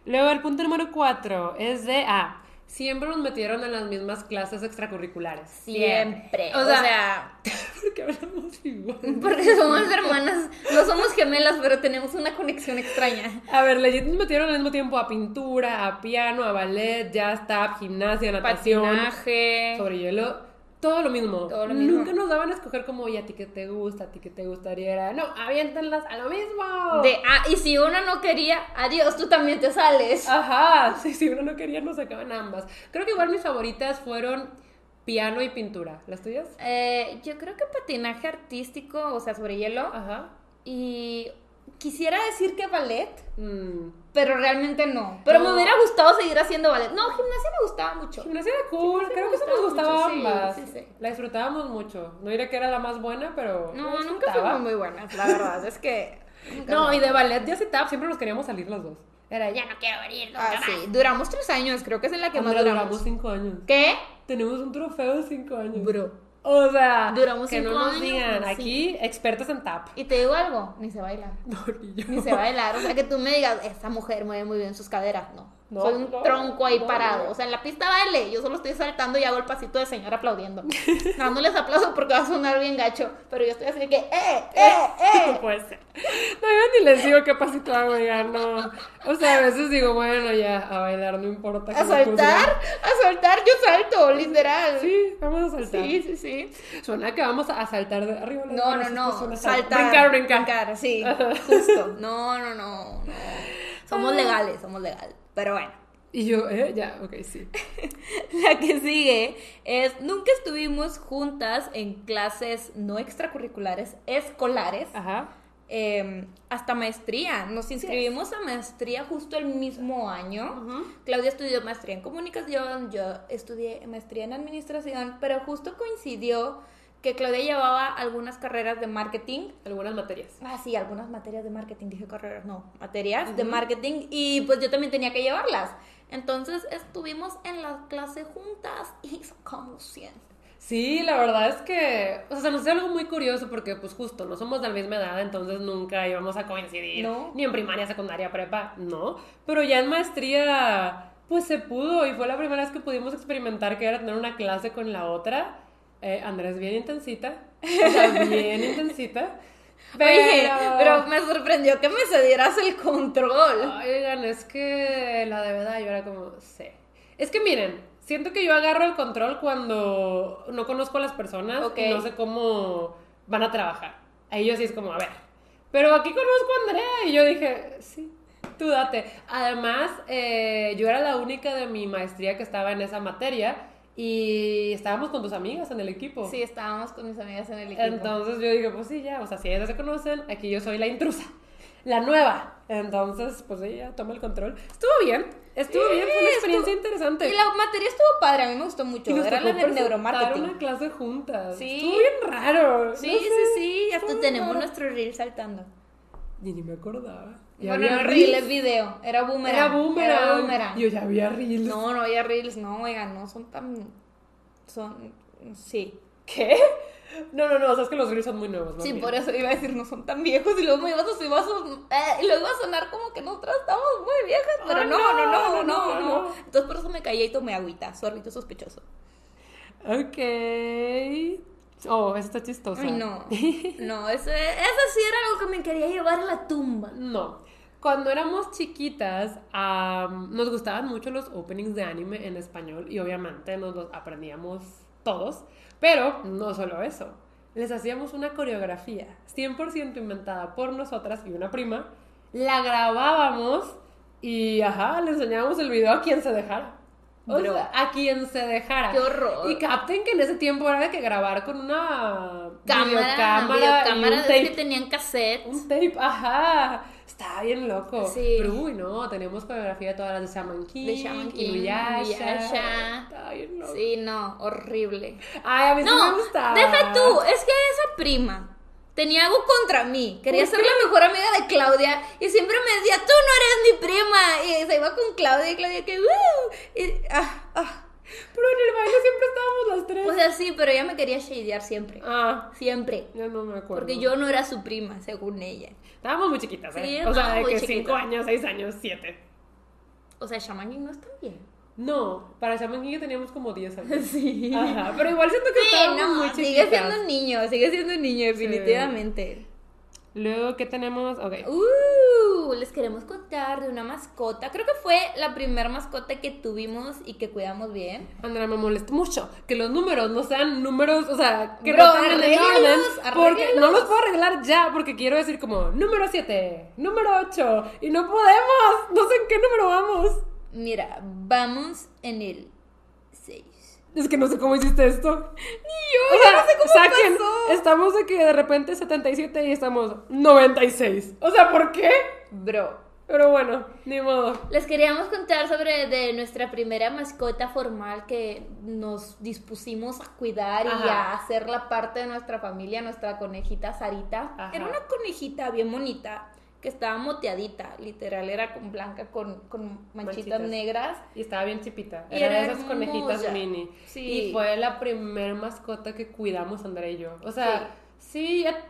Luego el punto número cuatro es de... Ah, siempre nos metieron en las mismas clases extracurriculares. Siempre. O sea, porque hablamos igual. Porque somos hermanas, no somos gemelas, pero tenemos una conexión extraña. A ver, legit nos metieron al mismo tiempo a pintura, a piano, a ballet, jazz, tap, gimnasia, natación, patinaje, sobre hielo. Todo lo mismo. Todo lo mismo. Nunca nos daban a escoger como, oye, a ti que te gusta, a ti que te gustaría. Era, no, aviéntenlas a lo mismo. De, ah, y si una no quería, adiós, tú también te sales. Ajá, sí, si una no quería, nos sacaban ambas. Creo que igual mis favoritas fueron piano y pintura. ¿Las tuyas? Eh, yo creo que patinaje artístico, o sea, sobre hielo. Ajá. Y quisiera decir que ballet, mm. pero realmente no. Pero me hubiera gustado seguir haciendo ballet. No, gimnasia me gustaba mucho. Gimnasia era cool, creo que eso nos gustaba ambas. Sí, sí, La disfrutábamos mucho. No diré que era la más buena, pero. No, nunca fuimos muy buenas, la verdad. es que. No, y de ballet, ya se tap, siempre nos queríamos salir las dos. Era, ya no quiero venir. ah, sí. Duramos tres años, creo que es en la que más duramos. duramos cinco años. ¿Qué? Tenemos un trofeo de cinco años. Bro. O sea, Duramos que no nos digan, aquí expertos en tap. Y te digo algo, ni se baila. No, ni yo. Ni se baila. O sea, que tú me digas, esta mujer mueve muy bien sus caderas. No. No, Soy un tronco ahí parado. O sea, en la pista baile, yo solo estoy saltando y hago el pasito de señor aplaudiendo. Dándoles aplauso porque va a sonar bien gacho. Pero yo estoy así de que, ¡eh, eh, eh! No puede ser. No, yo ni les digo qué pasito hago, ya no. O sea, a veces digo, bueno, ya, a bailar, no importa. ¿A soltar? A soltar, yo salto, literal. Sí, vamos a saltar. Sí, sí, sí. Suena que vamos a saltar de arriba. No, no, no. Saltar. Brincar, brincar. Brincar, sí, justo. No, no, no. Somos legales, somos legales. Pero bueno. Y yo, ¿eh? Ya, ok, sí. La que sigue es, nunca estuvimos juntas en clases no extracurriculares, escolares. Ajá. Em, hasta maestría. Nos inscribimos a maestría justo el mismo año. Claudia estudió maestría en comunicación, yo estudié maestría en administración, pero justo coincidió que Claudia llevaba algunas carreras de marketing. Algunas materias. Ah, sí, algunas materias de marketing, dije carreras, no, materias de marketing y pues yo también tenía que llevarlas. Entonces estuvimos en la clase juntas y sacamos 100. Sí, la verdad es que, o sea, nos hace algo muy curioso porque pues justo no somos de la misma edad, entonces nunca íbamos a coincidir. No. Ni en primaria, secundaria, prepa, no. Pero ya en maestría, pues se pudo y fue la primera vez que pudimos experimentar que era tener una clase con la otra eh, Andrés, bien intensita. bien intensita. Pero... pero me sorprendió que me cedieras el control. Oigan, es que la de verdad yo era como, sé. Es que miren, siento que yo agarro el control cuando no conozco a las personas y no sé cómo van a trabajar. Ahí yo sí es como, a ver. Pero aquí conozco a Andrea y yo dije, sí, tú date. Además, eh, yo era la única de mi maestría que estaba en esa materia. Y estábamos con tus amigas en el equipo. Sí, estábamos con mis amigas en el equipo. Entonces yo dije, pues sí, ya, o sea, si ellas se conocen, aquí yo soy la intrusa, la nueva. Entonces, pues ella toma el control. Estuvo bien, estuvo bien, fue una experiencia interesante. Y la materia estuvo padre, a mí me gustó mucho. Era la de neuromarketing. una clase juntas. Sí. Estuvo bien raro. Sí, sí, sí, hasta tenemos nuestro reel saltando. Y ni me acordaba. Bueno, no reel es video, era boomerang. Era boomerang. Era boomerang. Yo ya había reels. No, no había reels, no, oigan, no son tan. Son. Sí. ¿Qué? No, no, no, o sea, es que los reels son muy nuevos. Sí, por eso iba a decir, no son tan viejos. Y luego me ibas a, ibas a, eh, y luego iba a sonar como que nosotras estamos muy viejas. Pero no, no, no, no, no, Entonces por eso me callé y tomé agüita. Suerrito sospechoso. Ok. Oh, eso está chistoso. Ay, no. No, eso, eso sí era algo que me quería llevar a la tumba. No. Cuando éramos chiquitas, nos gustaban mucho los openings de anime en español y obviamente nos los aprendíamos todos. Pero no solo eso. Les hacíamos una coreografía 100% inventada por nosotras y una prima. La grabábamos y, ajá, le enseñábamos el video a quien se dejara. O sea, a quien se dejara. Qué horror. Y capten que en ese tiempo era de que grabar con una cámara, cámara un tape. que tenían cassette. Un tape, ajá. Estaba bien loco. Sí. Pero uy, no, tenemos coreografía de todas las de Shaman King. De Shaman King. Inuyasha. Estaba bien loco. Sí, no, horrible. Ay, a mí no, me gustaba. Deja tú, es que esa prima tenía algo contra mí. Quería ser la mejor amiga de Claudia y siempre me decía, tú no eres mi prima. Y se iba con Claudia y Claudia que, Y, ah, ah. Pero en el baile siempre estábamos las tres. O sea, sí, pero ella me quería shadear siempre. Ah. Siempre. Ya no me acuerdo. Porque yo no era su prima, según ella. Estábamos muy chiquitas, ¿eh? Sí, o sea, de que cinco años, seis años, siete. O sea, Shaman no está bien. No, para Shaman King teníamos como 10 años. Sí. Ajá, pero igual siento que sí, estábamos muy chiquitas. Sigue siendo un niño, sigue siendo un niño, definitivamente. Luego, ¿qué tenemos? Ok. Uh, les queremos contar de una mascota. Creo que fue la primera mascota que tuvimos y que cuidamos bien. Andrea, me molesta mucho que los números no sean números, o sea, que Bro, no estén en orden, porque no los puedo arreglar ya, porque quiero decir como número 7, número 8, y no podemos, no sé en qué número vamos. Mira, vamos en el 6. Es que no sé cómo hiciste esto. Ni yo, O sea, no sé cómo saquen, pasó. estamos de que de repente 77 y estamos 96. O sea, ¿por qué? Bro, Pero bueno, ni modo. les queríamos contar sobre de nuestra primera mascota formal que nos dispusimos a cuidar y a hacerla parte de nuestra familia, nuestra conejita Sarita. Ajá. Era una conejita bien bonita que estaba moteadita, literal, era con blanca con, con manchitas, Manchitas. negras. Y estaba bien chipita. Y Era de era esas conejitas mini. Sí. Y fue la primer mascota que cuidamos Andrea y yo. O sea, sí, ya-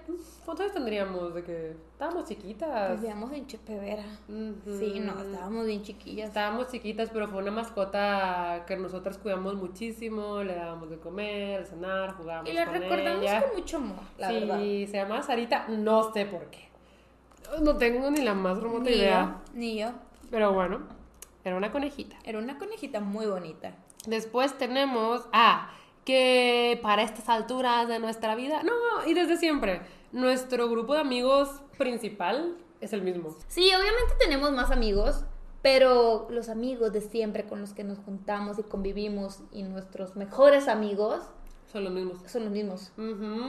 ¿cuántos tendríamos? De que estábamos chiquitas. Vivíamos en Chepevera. Sí, no, estábamos bien chiquillas. Estábamos chiquitas, pero fue una mascota que nosotras cuidamos muchísimo, le dábamos de comer, de cenar, jugábamos Y la con recordamos ella. con mucho amor, la sí, verdad. se llama Sarita, no sé por qué. No tengo ni la más remota Ni idea. yo, ni yo. Pero bueno, era una conejita. Era una conejita muy bonita. Después tenemos, ah, que para estas alturas de nuestra vida, no, y desde siempre, nuestro grupo de amigos principal es el mismo. Sí, obviamente tenemos más amigos, pero los amigos de siempre con los que nos juntamos y convivimos y nuestros mejores amigos Son los mismos. son los mismos.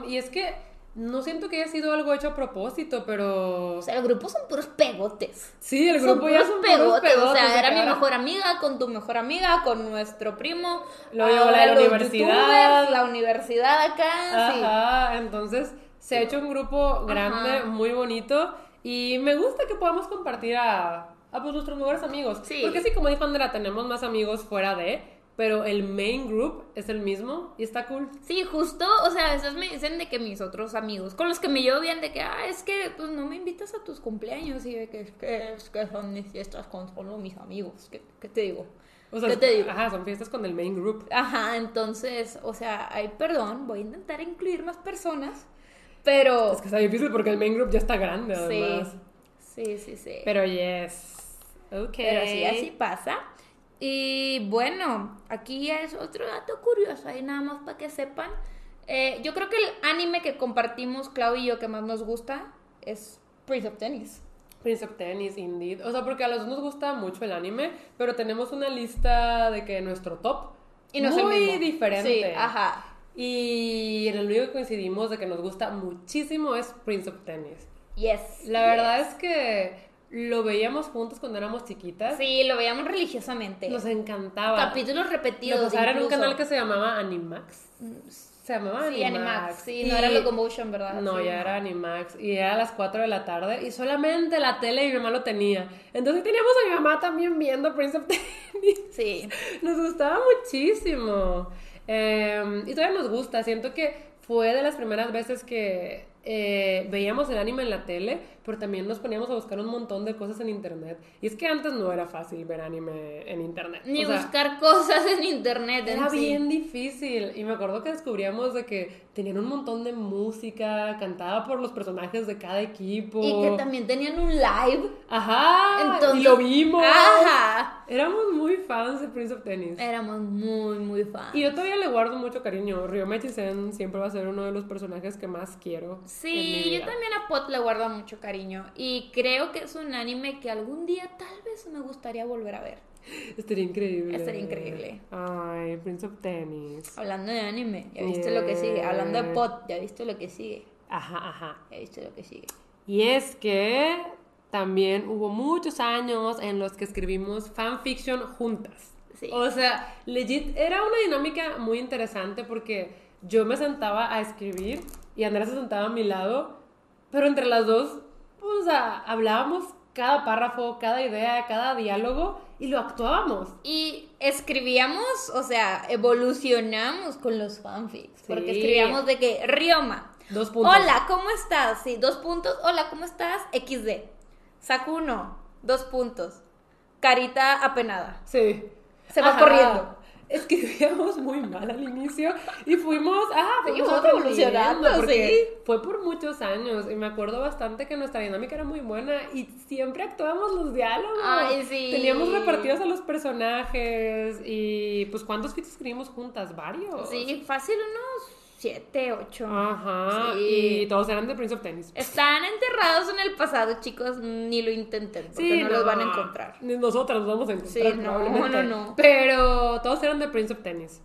Y es que no siento que haya sido algo hecho a propósito, pero... O sea, el grupo son puros pegotes. sí, el Son grupo ya puros son pegotes. pegotes, o sea, era mi mejor amiga con tu mejor amiga, con nuestro primo. Luego llegó la la los universidad. la universidad acá. sí. Ajá, entonces se ha hecho un grupo grande, Ajá. muy bonito y me gusta que podamos compartir a, a pues, nuestros mejores amigos. Sí. Porque sí, como dijo Andrea, tenemos más amigos fuera de, pero el main group es el mismo y está cool. Sí, justo, o sea, a veces me dicen de que mis otros amigos, con los que me llevo bien, de que, ah, es que, pues, no me invitas a tus cumpleaños, y de que, es que, es que son mis fiestas con solo mis amigos, ¿qué, qué te digo? O sea, ¿Qué te digo? Ajá, son fiestas con el main group. Ajá, entonces, o sea, ay, perdón, voy a intentar incluir más personas, pero... Es que está difícil porque el main group ya está grande, sí, además. sí, sí, sí. Pero yes. Ok. Pero sí, así pasa. Y bueno, aquí es otro dato curioso, ahí nada más para que sepan. Eh, yo creo que el anime que compartimos, Clau y yo, que más nos gusta es Prince of Tennis. Prince of Tennis, indeed. O sea, porque a los dos nos gusta mucho el anime, pero tenemos una lista de que nuestro top Y no es el muy mismo. diferente. Sí, ajá. Y en el único que coincidimos de que nos gusta muchísimo es Prince of Tennis. Yes. La yes. verdad es que lo veíamos juntos cuando éramos chiquitas. Sí, lo veíamos religiosamente. Nos encantaba. Capítulos repetidos. Lo pasaron en un canal que se llamaba Animax. Se llamaba Sí, Animax. Animax. Sí, Y- no era Locomotion, ¿verdad? No, Sí, ya era Animax. Y era a las 4 de la tarde. Y solamente la tele y mi mamá lo tenía. Entonces teníamos a mi mamá también viendo Prince of Tennis. Sí. Nos gustaba muchísimo. Eh, y todavía nos gusta. Siento que fue de las primeras veces que eh, veíamos el anime en la tele, pero también nos poníamos a buscar un montón de cosas en internet. Y es que antes no era fácil ver anime en internet. Ni O sea, buscar cosas en internet. en era sí. bien difícil. Y me acuerdo que descubríamos de que tenían un montón de música cantada por los personajes de cada equipo. Y que también tenían un live. Ajá. Entonces- y lo vimos. Ajá. Éramos muy fans de Prince of Tennis. Éramos muy, muy fans. Y yo todavía le guardo mucho cariño. Ryomechi Sen siempre va a ser uno de los personajes que más quiero. Sí, yo también a Pot le guardo mucho cariño. Y creo que es un anime que algún día tal vez me gustaría volver a ver. Estaría increíble. Estaría increíble. Ay, Prince of Tennis. Hablando de anime, ya viste lo que sigue. Hablando de Yeah. Pot, ya viste lo que sigue. Ajá, ajá. Ya viste lo que sigue. Y es que también hubo muchos años en los que escribimos fanfiction juntas. Sí. O sea, legit, era una dinámica muy interesante porque yo me sentaba a escribir y Andrea se sentaba a mi lado, pero entre las dos, pues, o sea, hablábamos cada párrafo, cada idea, cada diálogo y lo actuábamos. Y escribíamos, o sea, evolucionamos con los fanfics. Porque Sí. escribíamos de que, Rioma, Dos puntos. hola, ¿cómo estás? Sí, dos puntos, hola, ¿cómo estás? XD. Sakuno, dos puntos. Carita apenada. Sí. Se va Ajá. corriendo. escribíamos muy mal al inicio y fuimos, ah, fuimos evolucionando porque sí. fue por muchos años y me acuerdo bastante que nuestra dinámica era muy buena y siempre actuábamos los diálogos. Ay, sí. Teníamos repartidos a los personajes y pues ¿cuántos fits escribimos juntas? Varios. Sí, fácil unos 7, 8. Ajá. Y todos eran de Prince of Tennis. Están enterrados en el pasado, chicos. Ni lo intenten, porque no, los van a encontrar. Ni nosotras los vamos a encontrar. Sí, no, no, no. Pero todos eran de Prince of Tennis.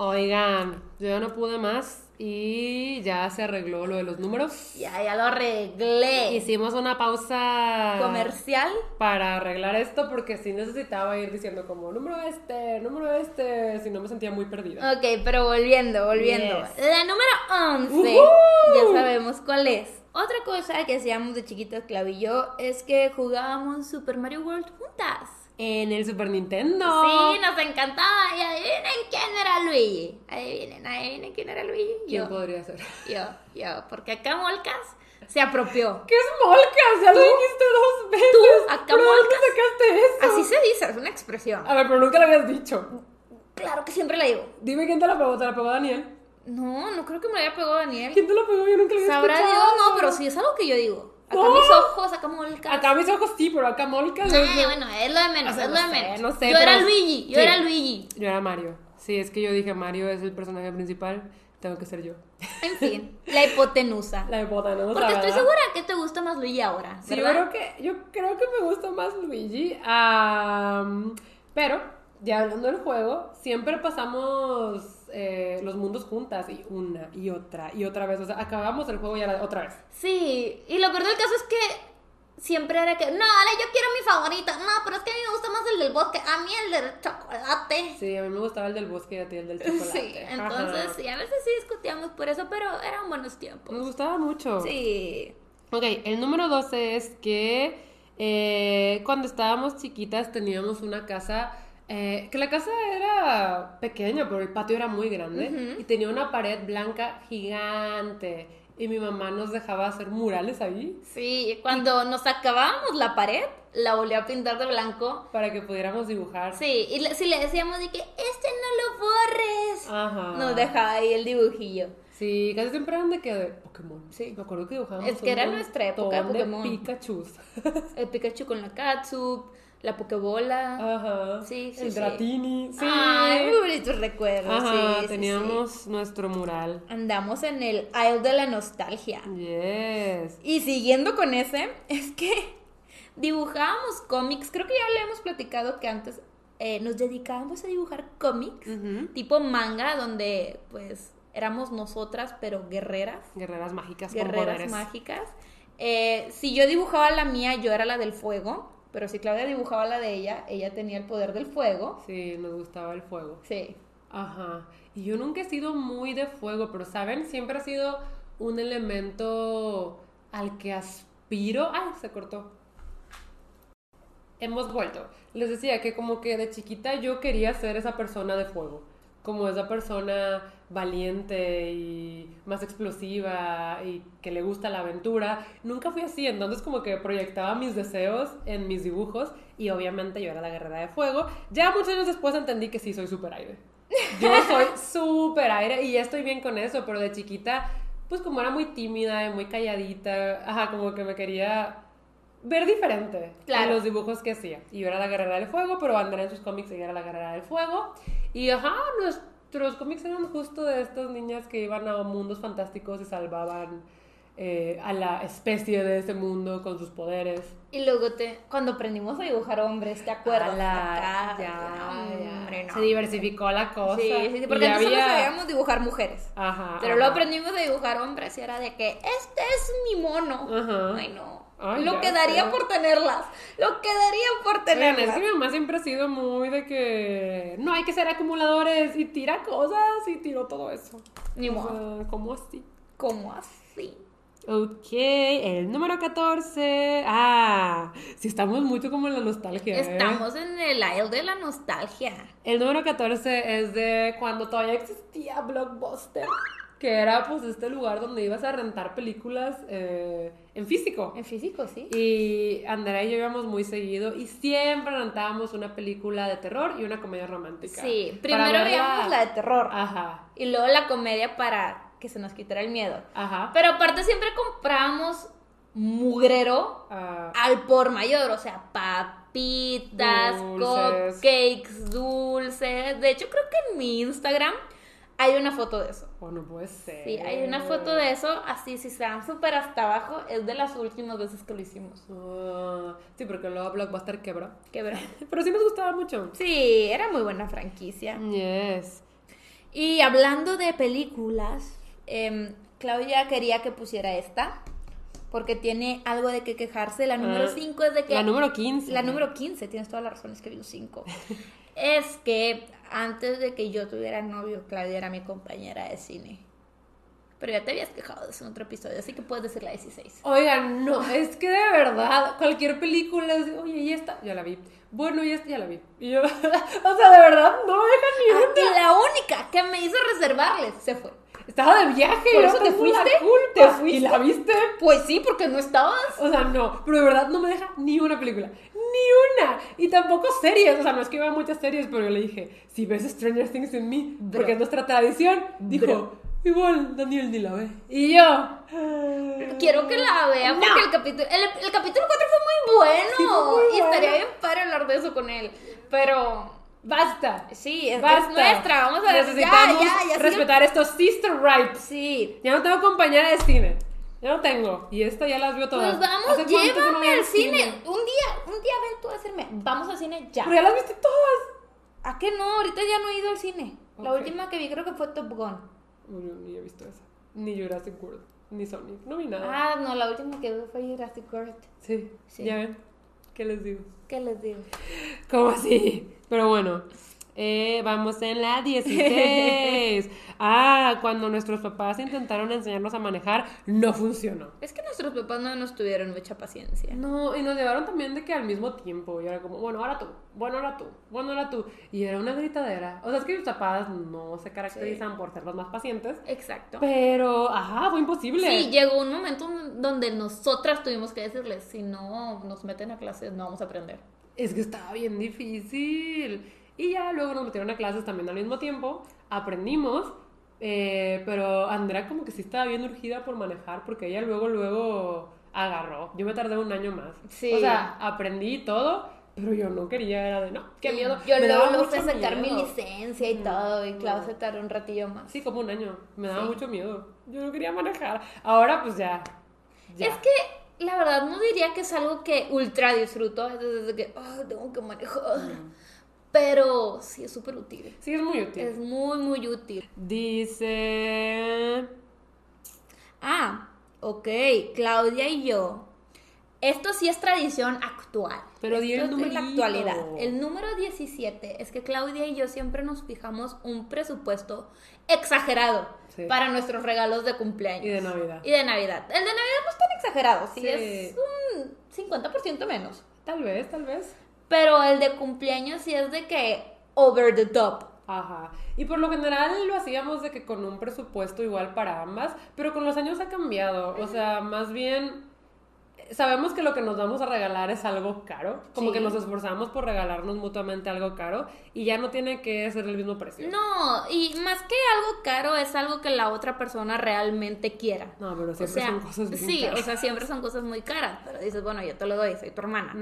Oigan, yo ya no pude más y ya se arregló lo de los números. Ya, ya lo arreglé. Hicimos una pausa comercial para arreglar esto porque sí necesitaba ir diciendo como número este, número este, si no me sentía muy perdida. Ok, pero volviendo, volviendo. La número 11, ya sabemos cuál es. Otra cosa que hacíamos de chiquitas, Clav y yo, es que jugábamos Super Mario World juntas en el Super Nintendo. Sí, nos encantaba. Y adivinen quién era Luigi. Adivinen, adivinen quién era Luigi. ¿Quién podría ser? Yo, yo, porque acá Molcas se apropió. ¿Qué es Molcas? Ya lo dijiste dos veces. Tú, acá ¿Pero Molcas. sacaste eso? Así se dice, es una expresión. A ver, pero nunca lo habías dicho. Claro que siempre la digo. Dime quién te la pegó, ¿te la pegó Daniel? No, no creo que me la haya pegado Daniel. ¿Quién te la pegó? Yo nunca la había Sabrá Dios, no, pero sí es algo que yo digo. Acá mis ojos, acá molcas. Acá mis ojos sí, pero acá molcas. No, bueno, es lo de menos, es lo de menos. no sé, yo era Luigi, yo era Luigi. Yo era Mario. Sí, es que yo dije Mario es el personaje principal, tengo que ser yo. En fin, la hipotenusa. La hipotenusa. Porque estoy segura que te gusta más Luigi ahora. Sí, yo creo que, yo creo que me gusta más Luigi. pero, ya hablando del juego, siempre pasamos eh, los mundos juntas y una y otra y otra vez. O sea, acabamos el juego y ahora otra vez. Sí, y lo peor del caso es que siempre era que, no, dale, yo quiero mi favorita. No, pero es que a mí me gusta más el del bosque. A mí el del chocolate. Sí, a mí me gustaba el del bosque y a ti el del chocolate. Sí, entonces, sí, a veces sí discutíamos por eso, pero eran buenos tiempos. Nos gustaba mucho. Sí. Ok, el número 12 es que eh, cuando estábamos chiquitas teníamos una casa eh, que la casa era pequeña, pero el patio era muy grande y tenía una pared blanca gigante. Y mi mamá nos dejaba hacer murales ahí. Sí, cuando nos acabábamos la pared, la volvía a pintar de blanco. Para que pudiéramos dibujar. Sí, y si le decíamos de que este no lo borres, Ajá. nos dejaba ahí el dibujillo. Sí, casi siempre eran de que de Pokémon. Sí. Me acuerdo que dibujábamos. Es que era nuestra época de Pokémon. Pikachu. el Pikachu con la Katsup la Pokebola. Ajá. Sí, sí. El Dratini. Sí. Ay, muy bonitos recuerdos. Ajá, teníamos nuestro mural. Andamos en el aisle de la nostalgia. Yes. Y siguiendo con ese, es que dibujábamos cómics. Creo que ya le hemos platicado que antes eh, nos dedicábamos a dibujar cómics, tipo manga, donde pues éramos nosotras, pero guerreras. Guerreras mágicas. Guerreras mágicas. Eh, si yo dibujaba la mía, yo era la del fuego. Pero si Claudia dibujaba la de ella, ella tenía el poder del fuego. Sí, nos gustaba el fuego. Sí. Ajá. Y yo nunca he sido muy de fuego, pero ¿saben? Siempre ha sido un elemento al que aspiro. ¡Ay! Se cortó. Hemos vuelto. Les decía que como que de chiquita yo quería ser esa persona de fuego como esa persona valiente y más explosiva y que le gusta la aventura. Nunca fui así, entonces como que proyectaba mis deseos en mis dibujos y obviamente yo era la guerrera de fuego. Ya muchos años después entendí que sí soy super aire. Yo soy super aire y ya estoy bien con eso, pero de chiquita, pues como era muy tímida y muy calladita, ajá, como que me quería ver diferente claro. en los dibujos que hacía. Y yo era la guerrera del fuego, pero Andrea en sus cómics ella era la guerrera del fuego. Y ajá, nuestros cómics eran justo de estas niñas que iban a mundos fantásticos y salvaban eh, a la especie de ese mundo con sus poderes. Y luego te, cuando aprendimos a dibujar hombres, ¿te acuerdas? ya, ya, Se diversificó la cosa. Sí, sí, porque nosotros sabíamos dibujar mujeres. Ajá. Pero luego aprendimos a dibujar hombres y era de que este es mi mono. Ajá. Ay, no lo quedaría por tenerlas. Lo quedaría por tenerlas. es que mi mamá siempre ha sido muy de que no hay que ser acumuladores y tira cosas y tiró todo eso. Ni modo. ¿Cómo así? ¿Cómo así? Ok, el número 14. Ah, sí, estamos mucho como en la nostalgia. ¿eh? Estamos en el aisle de la nostalgia. El número 14 es de cuando todavía existía Blockbuster. Que era pues este lugar donde ibas a rentar películas eh, en físico. En físico, sí. Y Andrea y yo íbamos muy seguido y siempre rentábamos una película de terror y una comedia romántica. Sí, primero veíamos la de terror. Ajá. Y luego la comedia para que se nos quitara el miedo. Ajá. Pero aparte siempre comprábamos mugrero Ah, al por mayor, o sea, papitas, Dulces. cupcakes, dulces. De hecho, creo que en mi Instagram hay una foto de eso. oh, no puede ser. Sí, hay una foto de eso, así si se dan súper hasta abajo, es de las últimas veces que lo hicimos. Ah, sí, porque luego Blockbuster quebró. Qué bra- Pero sí nos gustaba mucho. Sí, era muy buena franquicia. Yes. Y hablando de películas, em, Claudia quería que pusiera esta, porque tiene algo de que quejarse. La número Ah, 5 es de que... La número 15. La número 15, tienes todas las razones que vi un 5. Es que antes de que yo tuviera novio, Claudia era mi compañera de cine. Pero ya te habías quejado de eso en otro episodio, así que puedes decir la 16. Oigan, no, es que de verdad, cualquier película es de, oye, y esta, ya la vi. Bueno, y esta ya la vi. Y yo, o sea, de verdad, no me dejan ni Ah, una. y la única que me hizo reservarles se fue. Estaba de viaje. ¿Por eso te fuiste? ¿Te fuiste? ¿Y la viste? Pues sí, porque no estabas. O sea, no, pero de verdad no me deja ni una película. Ni una. Y tampoco series. O sea, no es que vea muchas series, pero yo le dije, si ves Stranger Things en mí, Bro. porque es nuestra tradición, dijo, Bro. igual Daniel ni la ve. Y yo. Quiero que la vea porque No. el capítulo el, el capítulo 4 fue muy bueno Sí, fue muy y estaría bueno. bien padre hablar de eso con él. Pero Basta. sí, es, Basta. es nuestra, vamos a. Necesitamos ya, ya, ya, sigue- respetar estos sister rights. Sí. Ya no tengo compañera de cine. Ya no tengo. Y esta ya las vio todas. Pues vamos, ¿Hace cuánto que no llévame al cine. Un día, un día ven tú a decirme, vamos al cine ya. Pero ya las viste todas. ¿A qué no? Ahorita ya no he ido al cine. La última que vi creo que fue Top Gun. No, yo ni he visto esa. Ni Jurassic World. Ni Sonic. No vi nada. Ah, no, la última que vi fue Jurassic World. Sí. Sí. Ya ven. ¿Qué les digo? ¿Qué les digo? ¿Cómo así? Pero bueno, eh, vamos en la 16. Ah, cuando nuestros papás intentaron enseñarnos a manejar, no funcionó. Es que nuestros papás no nos tuvieron mucha paciencia. No, y nos llevaron también de que al mismo tiempo, y era como, bueno, ahora tú, bueno, ahora tú, bueno, ahora tú. Y era una gritadera. O sea, es que mis papás no se caracterizan por ser los más pacientes, Exacto. pero, ajá, fue imposible. Sí, llegó un momento donde nosotras tuvimos que decirles, si no nos meten a clases, no vamos a aprender. Es que estaba bien difícil. Y ya luego nos metieron a clases también al mismo tiempo, aprendimos, eh, pero Andrea como que sí estaba bien urgida por manejar porque ella luego, luego agarró. Yo me tardé un año más. Sí. O sea, aprendí todo, pero yo no quería, era de no, qué miedo. Yo me luego, luego fui a sacar mi miedo. licencia y Mm, todo, y no. claro, se tardó un ratillo más. Sí, como un año. Me daba Sí. mucho miedo. Yo no quería manejar. Ahora pues ya. ya. Es que la verdad no diría que es algo que ultra disfruto, es desde que "Ah, tengo que manejar. Mm. Pero sí es súper útil. Sí, es muy útil. Es muy, muy útil. Dice... Ah, ok, Claudia y yo. Esto sí es tradición actual. Pero di el en la actualidad. El número 17 es que Claudia y yo siempre nos fijamos un presupuesto exagerado Sí. para nuestros regalos de cumpleaños. Y de Navidad. Y de Navidad. El de Navidad no es tan exagerado, sí, Sí. es un 50% menos. Tal vez, tal vez. Pero el de cumpleaños sí es de que over the top. Ajá. Y por lo general lo hacíamos de que con un presupuesto igual para ambas, pero con los años ha cambiado. O sea, más bien sabemos que lo que nos vamos a regalar es algo caro, como Sí. que nos esforzamos por regalarnos mutuamente algo caro y ya no tiene que ser el mismo precio. No, y más que algo caro es algo que la otra persona realmente quiera. No, pero O siempre sea, son cosas bien sí, caras. o sea, siempre son cosas muy caras, pero dices, bueno, yo te lo doy, soy tu hermana.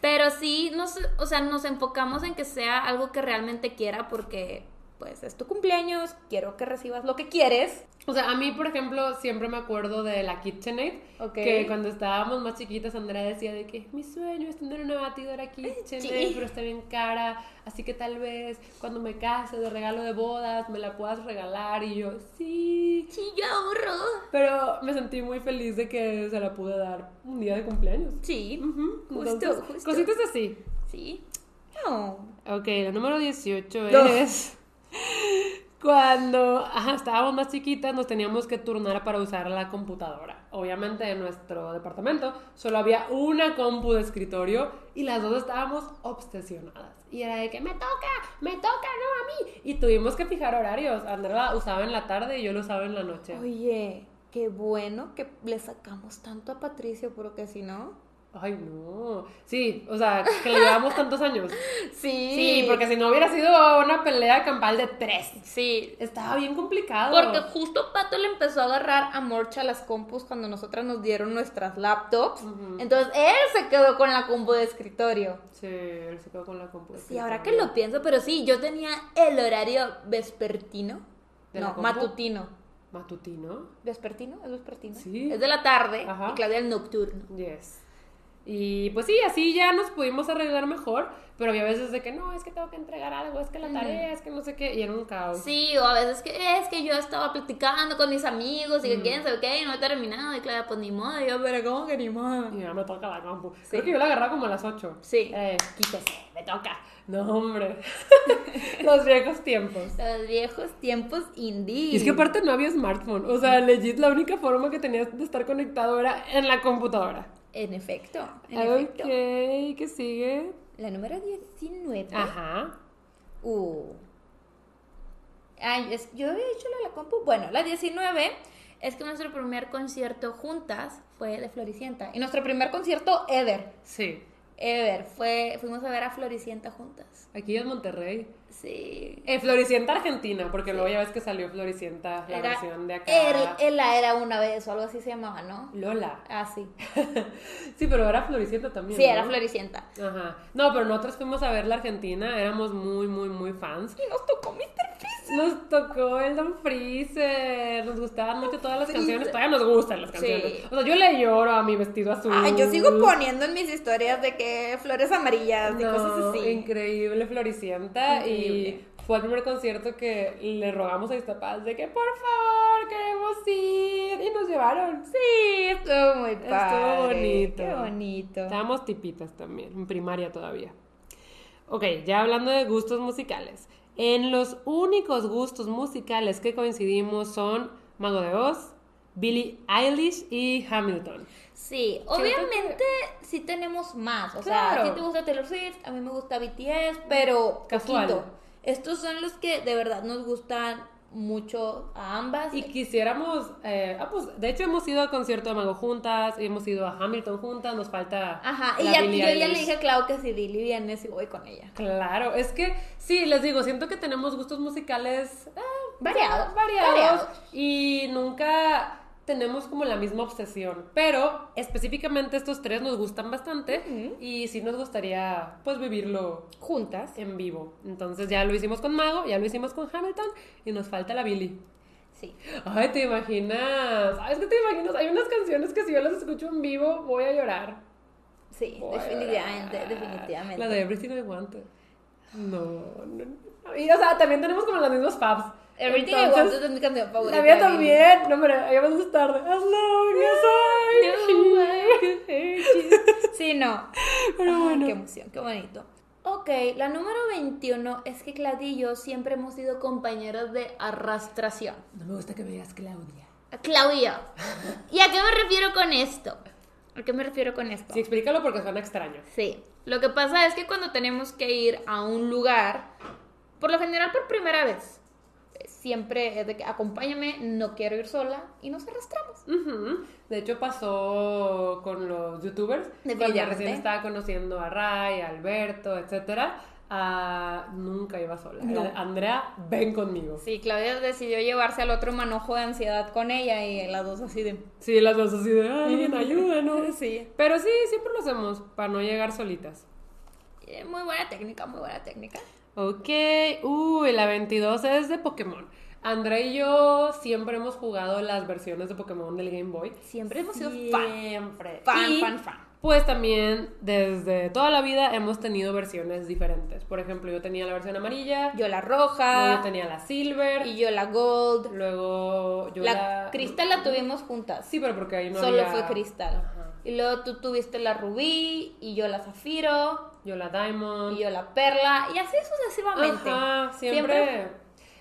Pero sí, nos, o sea, nos enfocamos en que sea algo que realmente quiera porque, pues, es tu cumpleaños, quiero que recibas lo que quieres. O sea, a mí, por ejemplo, siempre me acuerdo de la KitchenAid, Ok. que cuando estábamos más chiquitas, Andrea decía de que mi sueño es tener una batidora KitchenAid, Sí. pero está bien cara, así que tal vez cuando me case de regalo de bodas me la puedas regalar y yo, sí. Sí, yo ahorro. Pero me sentí muy feliz de que se la pude dar un día de cumpleaños. Sí, justo, entonces, justo. Cositas así. Sí. No. Ok, la número 18 No. es cuando estábamos más chiquitas nos teníamos que turnar para usar la computadora. obviamente en nuestro departamento solo había una compu de escritorio y las dos estábamos obsesionadas. Y era de que me toca, me toca, no a mí. Y tuvimos que fijar horarios. Andrea usaba en la tarde y yo lo usaba en la noche. Oye, qué bueno que le sacamos tanto a Patricio, porque si no... Ay, no. Sí, o sea, que le llevamos tantos años. Sí. Sí, porque si no hubiera sido una pelea campal de tres. Sí. Estaba bien complicado. Porque justo Pato le empezó a agarrar a Morcha las compus cuando nosotras nos dieron nuestras laptops. Entonces él se quedó con la compu de escritorio. Sí, él se quedó con la compu de escritorio. Sí, ahora que lo pienso, pero sí, yo tenía el horario vespertino. no, matutino. ¿Matutino? ¿Vespertino? ¿Es vespertino? Sí. Es de la tarde y Claudia el nocturno. Yes. Y pues sí, así ya nos pudimos arreglar mejor, pero había veces de que no, es que tengo que entregar algo, es que la tarea, es que no sé qué, y era un caos. Sí, o a veces que es que yo estaba platicando con mis amigos y que quién sabe qué, y no he terminado, y claro, pues ni modo, yo, pero ¿cómo que ni modo? Y ya me toca la compu. Creo que yo la agarraba como a las 8. Sí. Eh, quítese, me toca. No, hombre. Los viejos tiempos. Los viejos tiempos indie. Y es que aparte no había smartphone. O sea, legit, la única forma que tenías de estar conectado era en la computadora. En efecto. En ok, ¿qué sigue? La número 19. Ajá. Uh. Ay, es, yo había dicho la, la compu. Bueno, la 19 es que nuestro primer concierto juntas fue de Floricienta. Y nuestro primer concierto ever. Sí. Ever. Fue, fuimos a ver a Floricienta juntas. Aquí en Monterrey. Sí. Eh, Floricienta Argentina, porque luego ya ves que salió Floricienta, la versión de acá. Ella era una vez o algo así se llamaba, ¿no? Lola. Ah, sí. sí, pero era Floricienta también. Sí, era Floricienta. Ajá. No, pero nosotros fuimos a ver la Argentina, éramos muy, muy, muy fans. Y nos tocó Mr. Freezer. Nos tocó el Don Freezer. Nos gustaban mucho todas las canciones. Todavía nos gustan las canciones. O sea, yo le lloro a mi vestido azul. Ay, yo sigo poniendo en mis historias de que flores amarillas y cosas así. Increíble Floricienta. Y y fue el primer concierto que le rogamos a mis papás de que por favor queremos ir y nos llevaron. Sí, estuvo muy padre. Estuvo bonito. Qué bonito. Estábamos tipitas también, en primaria todavía. Ok, ya hablando de gustos musicales. En los únicos gustos musicales que coincidimos son Mago de Oz, Billie Eilish y Hamilton. Sí, obviamente sí tenemos más. O sea, a ti te gusta Taylor Swift, a mí me gusta BTS, pero Casual. Estos son los que de verdad nos gustan mucho a ambas. Y quisiéramos, eh, ah, pues de hecho hemos ido al concierto de Mago juntas, hemos ido a Hamilton juntas, nos falta. Ajá, y ya, yo ya le dije a Clau que si Billy viene, si voy con ella. Claro, es que sí, les digo, siento que tenemos gustos musicales eh, variados, variados. Y nunca tenemos como la misma obsesión, pero específicamente estos tres nos gustan bastante y sí nos gustaría pues vivirlo juntas en vivo. Entonces ya lo hicimos con Mago, ya lo hicimos con Hamilton y nos falta la Billy. Sí. Ay, ¿te imaginas? ¿Sabes qué te imaginas? Hay unas canciones que si yo las escucho en vivo voy a llorar. Sí, definitivamente, definitivamente. La de Everything I Wanted. No, no, no. Y o sea, también tenemos como las mismas faves. Everything I Want es mi canción favorita. La mía también. No, hombre, ya vamos tarde. As long as I Sí, no. Pero bueno. Qué emoción, qué bonito. Ok, la número 21 es que Claudia y yo siempre hemos sido compañeros de arrastración. No me gusta que me digas Claudia. Claudia. ¿Y a qué me refiero con esto? ¿A qué me refiero con esto? Sí, explícalo porque suena extraño. Sí. Lo que pasa es que cuando tenemos que ir a un lugar, por lo general por primera vez, siempre es de que acompáñame, no quiero ir sola y nos arrastramos. De hecho pasó con los youtubers, cuando recién estaba conociendo a Ray, a Alberto, etcétera. nunca iba sola. Andrea, ven conmigo. Sí, Claudia decidió llevarse al otro manojo de ansiedad con ella y las dos así de... Sí, las dos así de, alguien ayúdanos. sí. Pero sí, siempre lo hacemos para no llegar solitas. Muy buena técnica, muy buena técnica. Ok, uy, la 22 es de Pokémon. André y yo siempre hemos jugado las versiones de Pokémon del Game Boy. Siempre hemos sido fan. Siempre. Fan, fan, fan. Pues también desde toda la vida hemos tenido versiones diferentes. Por ejemplo, yo tenía la versión amarilla. Yo la roja. Yo tenía la silver. Y yo la gold. Luego yo la... La cristal la tuvimos juntas. Sí, pero porque ahí no Solo fue cristal. Y luego tú tuviste la rubí y yo la zafiro. Yo la diamond. Y yo la perla. Y así sucesivamente. Ajá, siempre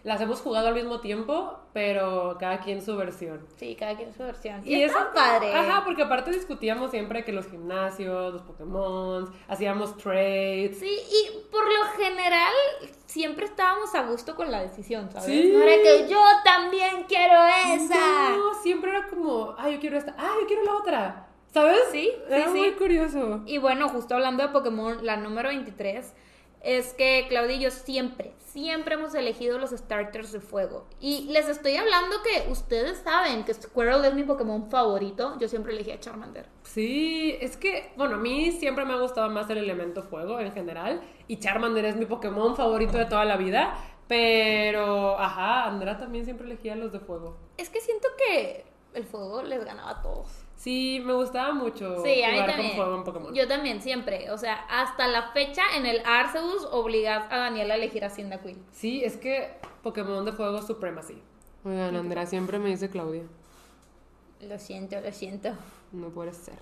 las hemos jugado al mismo tiempo, pero cada quien su versión. Sí, cada quien su versión. Y, eso padre. Ajá, porque aparte discutíamos siempre que los gimnasios, los Pokémon, hacíamos trades. Sí, y por lo general siempre estábamos a gusto con la decisión, ¿sabes? Sí. No era que yo también quiero esa. No, siempre era como, ah, yo quiero esta, ah, yo quiero la otra. ¿Sabes? Sí, Era sí, muy curioso. Y bueno, justo hablando de Pokémon, la número 23 es que Claudia y yo siempre, siempre hemos elegido los starters de fuego. Y les estoy hablando que ustedes saben que Squirrel es mi Pokémon favorito. Yo siempre elegí a Charmander. Sí, es que, bueno, a mí siempre me ha gustado más el elemento fuego en general. Y Charmander es mi Pokémon favorito de toda la vida. Pero, ajá, Andrea también siempre elegía los de fuego. Es que siento que el fuego les ganaba a todos. Sí, me gustaba mucho sí, jugar con fuego en Pokémon. Yo también, siempre. O sea, hasta la fecha en el Arceus obligas a Daniela a elegir a Queen. Sí, es que Pokémon de fuego supremacy. Oigan, Andrea siempre me dice Claudia. Lo siento, lo siento. No puede ser.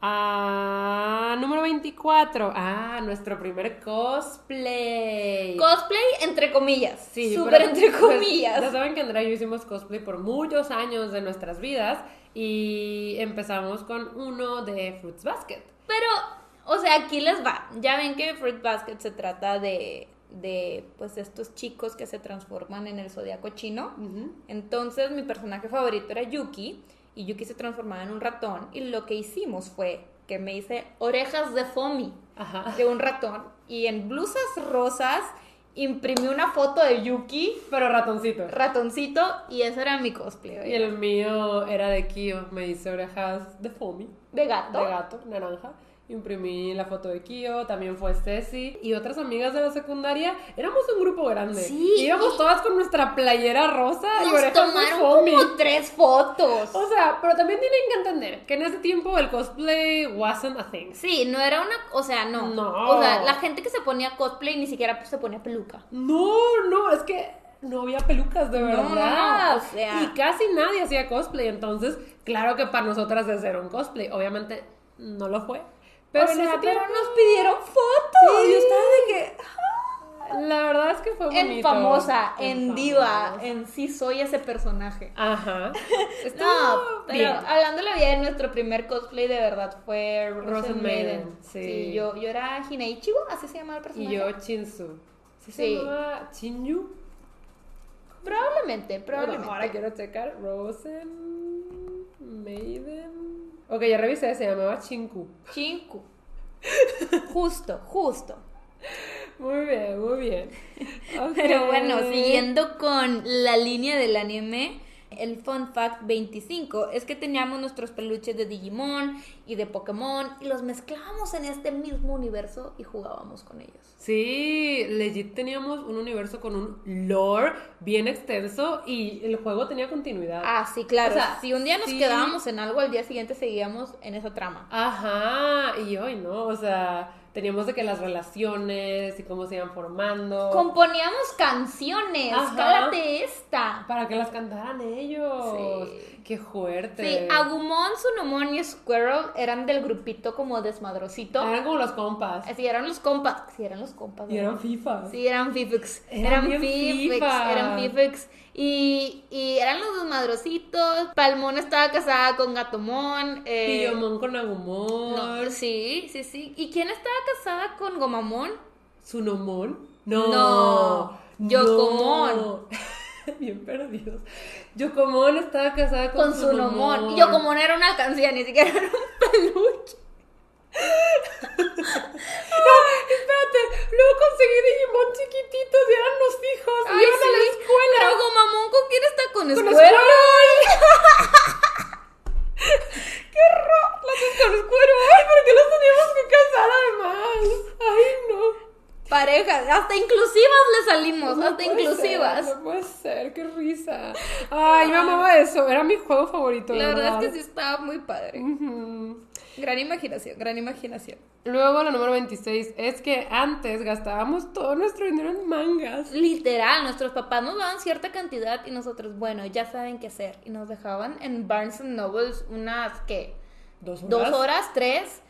Ah, número 24. Ah, nuestro primer cosplay. Cosplay entre comillas. Sí, súper entre pues, comillas. ya saben que Andrea y yo hicimos cosplay por muchos años de nuestras vidas. Y empezamos con uno de Fruits Basket. Pero, o sea, aquí les va. Ya ven que Fruits Basket se trata de, de pues, estos chicos que se transforman en el zodiaco chino. Entonces, mi personaje favorito era Yuki. Y Yuki se transformaba en un ratón. Y lo que hicimos fue que me hice orejas de foamy de un ratón. Y en blusas rosas imprimí una foto de Yuki. Pero ratoncito. Ratoncito, y ese era mi cosplay. Y el mío era de Kyo. Me hice orejas de foamy. De gato. De gato, naranja imprimí la foto de Kio, también fue Ceci y otras amigas de la secundaria. Éramos un grupo grande. Sí. Íbamos todas con nuestra playera rosa y orejas tomaron como tres fotos. O sea, pero también tienen que entender que en ese tiempo el cosplay wasn't a thing. Sí, no era una, o sea, no. No. O sea, la gente que se ponía cosplay ni siquiera se ponía peluca. No, no, es que no había pelucas de verdad. o sea. Y casi nadie hacía cosplay, entonces, claro que para nosotras es ser un cosplay. Obviamente no lo fue. Pero, o sea, pero nos pidieron fotos. Sí, yo estaba de que. La verdad es que fue bonito. En famosa, en, diva, en sí soy ese personaje. Ajá. no, pero hablando de la vida de nuestro primer cosplay de verdad fue Rose Maiden. Sí. yo, yo era Hineichigo, así se llamaba el personaje. Y yo Chinsu. ¿Sí se llamaba Chinyu? Probablemente, probablemente. ahora quiero checar. Rosen Maiden. Ok, ya revisé, se llamaba Chinku. Chinku. Justo, justo. Muy bien, muy bien. Pero bueno, siguiendo con la línea del anime, el fun fact 25 es que teníamos nuestros peluches de Digimon y de Pokémon y los mezclábamos en este mismo universo y jugábamos con ellos. Sí, legit teníamos un universo con un lore bien extenso y el juego tenía continuidad. Ah, sí, claro. O sea, si un día nos quedábamos en algo, al día siguiente seguíamos en esa trama. Ajá, y hoy no, o sea teníamos de que las relaciones y cómo se iban formando. Componíamos canciones, cálate esta. Para que las cantaran ellos. Sí. Qué fuerte. Sí, Agumon, Sunomon y Squirrel eran del grupito como desmadrosito. Eran como los compas. Sí, eran los compas. Sí, eran los compas. Y eran FIFA. Sí, eran FIFIX. Eran, eran Eran FIFIX. Y, y eran los dos madrocitos. Palmón estaba casada con Gatomón. Eh, con Agumon. No, sí, sí, sí. ¿Y quién estaba casada con Gomamón? ¿Sunomón? No. No. Yokomon. Bien perdidos. Yokomon estaba casada con, con Sunomon. Y Yokomon era una canción, ni siquiera era un peluche. no, espérate, luego conseguí Digimon chiquititos y eran los hijos. y iban a la escuela. Pero ¿con quién está con, ¿Con Squirrel? ¡Qué horror! Las con Squirrel. Ay, ¿por qué los teníamos que casar además? Ay, no. Parejas, hasta inclusivas le salimos, hasta inclusivas. no puede ser, qué risa. Ay, me amaba eso, era mi juego favorito. La verdad, es que sí estaba muy padre. Gran imaginación, gran imaginación. Luego la número 26 es que antes gastábamos todo nuestro dinero en mangas. Literal, nuestros papás nos daban cierta cantidad y nosotros, bueno, ya saben qué hacer. Y nos dejaban en Barnes Nobles unas, ¿qué? Dos horas. Dos horas, tres.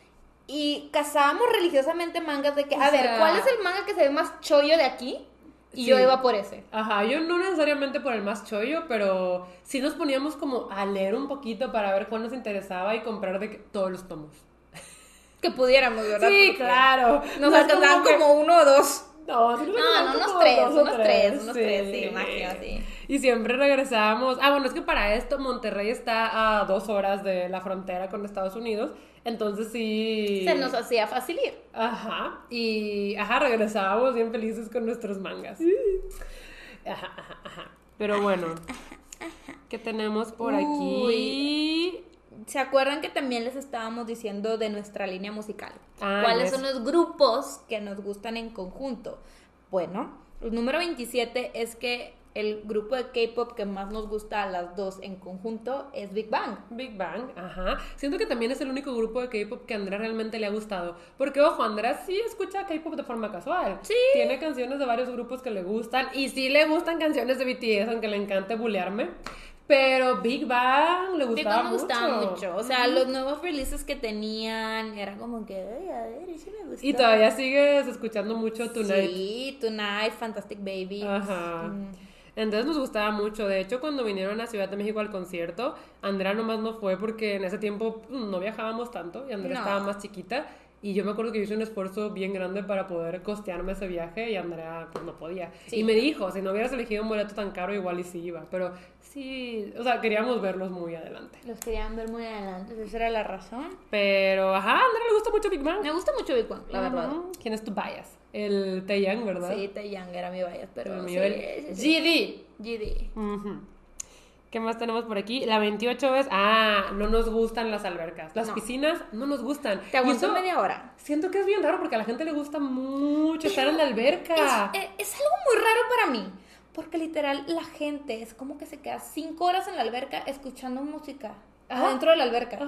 Y cazábamos religiosamente mangas de que, a ver, ¿cuál es el manga que se ve más chollo de aquí? Y yo iba por ese. Ajá, yo no necesariamente por el más chollo, pero sí nos poníamos como a leer un poquito para ver cuál nos interesaba y comprar de todos los tomos. Que pudiéramos, ¿verdad? Sí, claro. Nos alcanzaban como uno o dos. No, no, no, unos tres, unos tres, unos tres, sí, máximo, sí. Y siempre regresábamos. Ah, bueno, es que para esto Monterrey está a dos horas de la frontera con Estados Unidos. Entonces sí. Se nos hacía fácil ir. Ajá. Y ajá, regresábamos bien felices con nuestros mangas. Ajá, ajá, ajá. Pero bueno. ¿Qué tenemos por aquí? ¿Se acuerdan que también les estábamos diciendo de nuestra línea musical? Ah, ¿Cuáles son los grupos que nos gustan en conjunto? Bueno, el número 27 es que el grupo de K-pop que más nos gusta a las dos en conjunto es Big Bang. Big Bang, ajá. Siento que también es el único grupo de K-pop que a Andrea realmente le ha gustado. Porque, ojo, Andrea sí escucha K-pop de forma casual. Sí. Tiene canciones de varios grupos que le gustan. Y sí le gustan canciones de BTS, aunque le encante bulearme. Pero Big Bang le gustaba Big Bang me gustaba mucho. O sea, los nuevos releases que tenían era como que, Ay, a ver, sí me gustó. Y todavía sigues escuchando mucho Tonight. Sí, Tonight, Fantastic Baby. Ajá. Mm. Entonces nos gustaba mucho. De hecho, cuando vinieron a Ciudad de México al concierto, Andrea nomás no fue porque en ese tiempo pues, no viajábamos tanto y Andrea estaba más chiquita. Y yo me acuerdo que hice un esfuerzo bien grande para poder costearme ese viaje y Andrea pues no podía. Y me dijo, si no hubieras elegido un boleto tan caro, igual y sí iba. Pero sí, o sea, queríamos verlos muy adelante. Los querían ver muy adelante, esa era la razón. Pero, ajá, a Andrea le gusta mucho Big Bang. Me gusta mucho Big Bang, la verdad. ¿Quién es tu bias? El Taeyang, ¿verdad? Sí, Taeyang era mi bias, pero... El sí, GD. GD. ¿Qué más tenemos por aquí? La 28 es, ah, no nos gustan las albercas. Las piscinas no nos gustan. Te aguanto media hora. Siento que es bien raro porque a la gente le gusta mucho estar en la alberca. Es, es, algo muy raro para mí. Porque literal la gente es como que se queda cinco horas en la alberca escuchando música. Adentro de la alberca.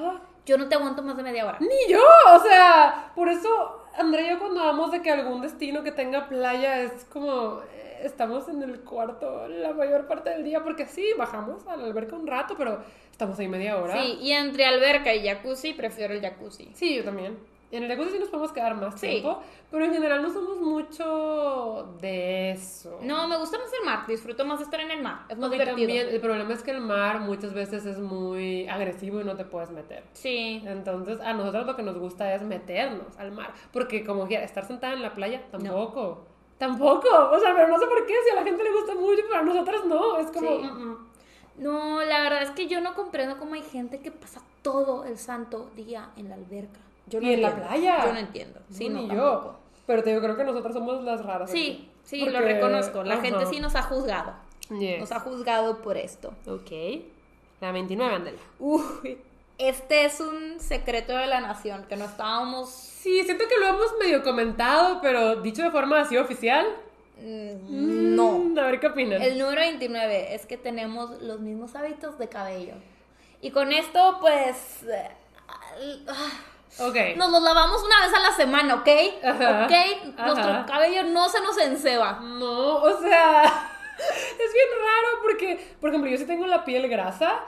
Yo no te aguanto más de media hora. Ni yo, o sea, por eso, Andrea y yo cuando vamos de que algún destino que tenga playa es como, estamos en el cuarto la mayor parte del día porque sí, bajamos a la alberca un rato, pero estamos ahí media hora. Sí, y entre alberca y jacuzzi prefiero el jacuzzi. Sí, yo también. En el jacuzzi sí nos podemos quedar más tiempo, pero en general no somos mucho de eso. No, me gusta más el mar, disfruto más estar en el mar, es más divertido. También, el problema es que el mar muchas veces es muy agresivo y no te puedes meter. Sí. Entonces, a nosotros lo que nos gusta es meternos al mar, porque como quiera, estar sentada en la playa tampoco. Tampoco, o sea, pero no sé por qué, si a la gente le gusta mucho, pero a nosotras no, es como... Mm, mm. No, la verdad es que yo no comprendo cómo hay gente que pasa todo el santo día en la alberca. Yo y en la playa. Yo no entiendo. Sí, no, ni yo. Pero te digo, creo que nosotras somos las raras. Sí, sí, lo reconozco. La gente sí nos ha juzgado. Nos ha juzgado por esto. Ok. La 29, Andela. Uy, este es un secreto de la nación, que no estábamos... Sí, siento que lo hemos medio comentado, pero dicho de forma así oficial. Mm, no. Mm, a ver qué opinas. El número 29 es que tenemos los mismos hábitos de cabello. Y con esto, pues... Ok. Nos los lavamos una vez a la semana, ¿ok? ¿Ok? Nuestro cabello no se nos enceba. No, o sea... Es bien raro porque, por ejemplo, yo sí tengo la piel grasa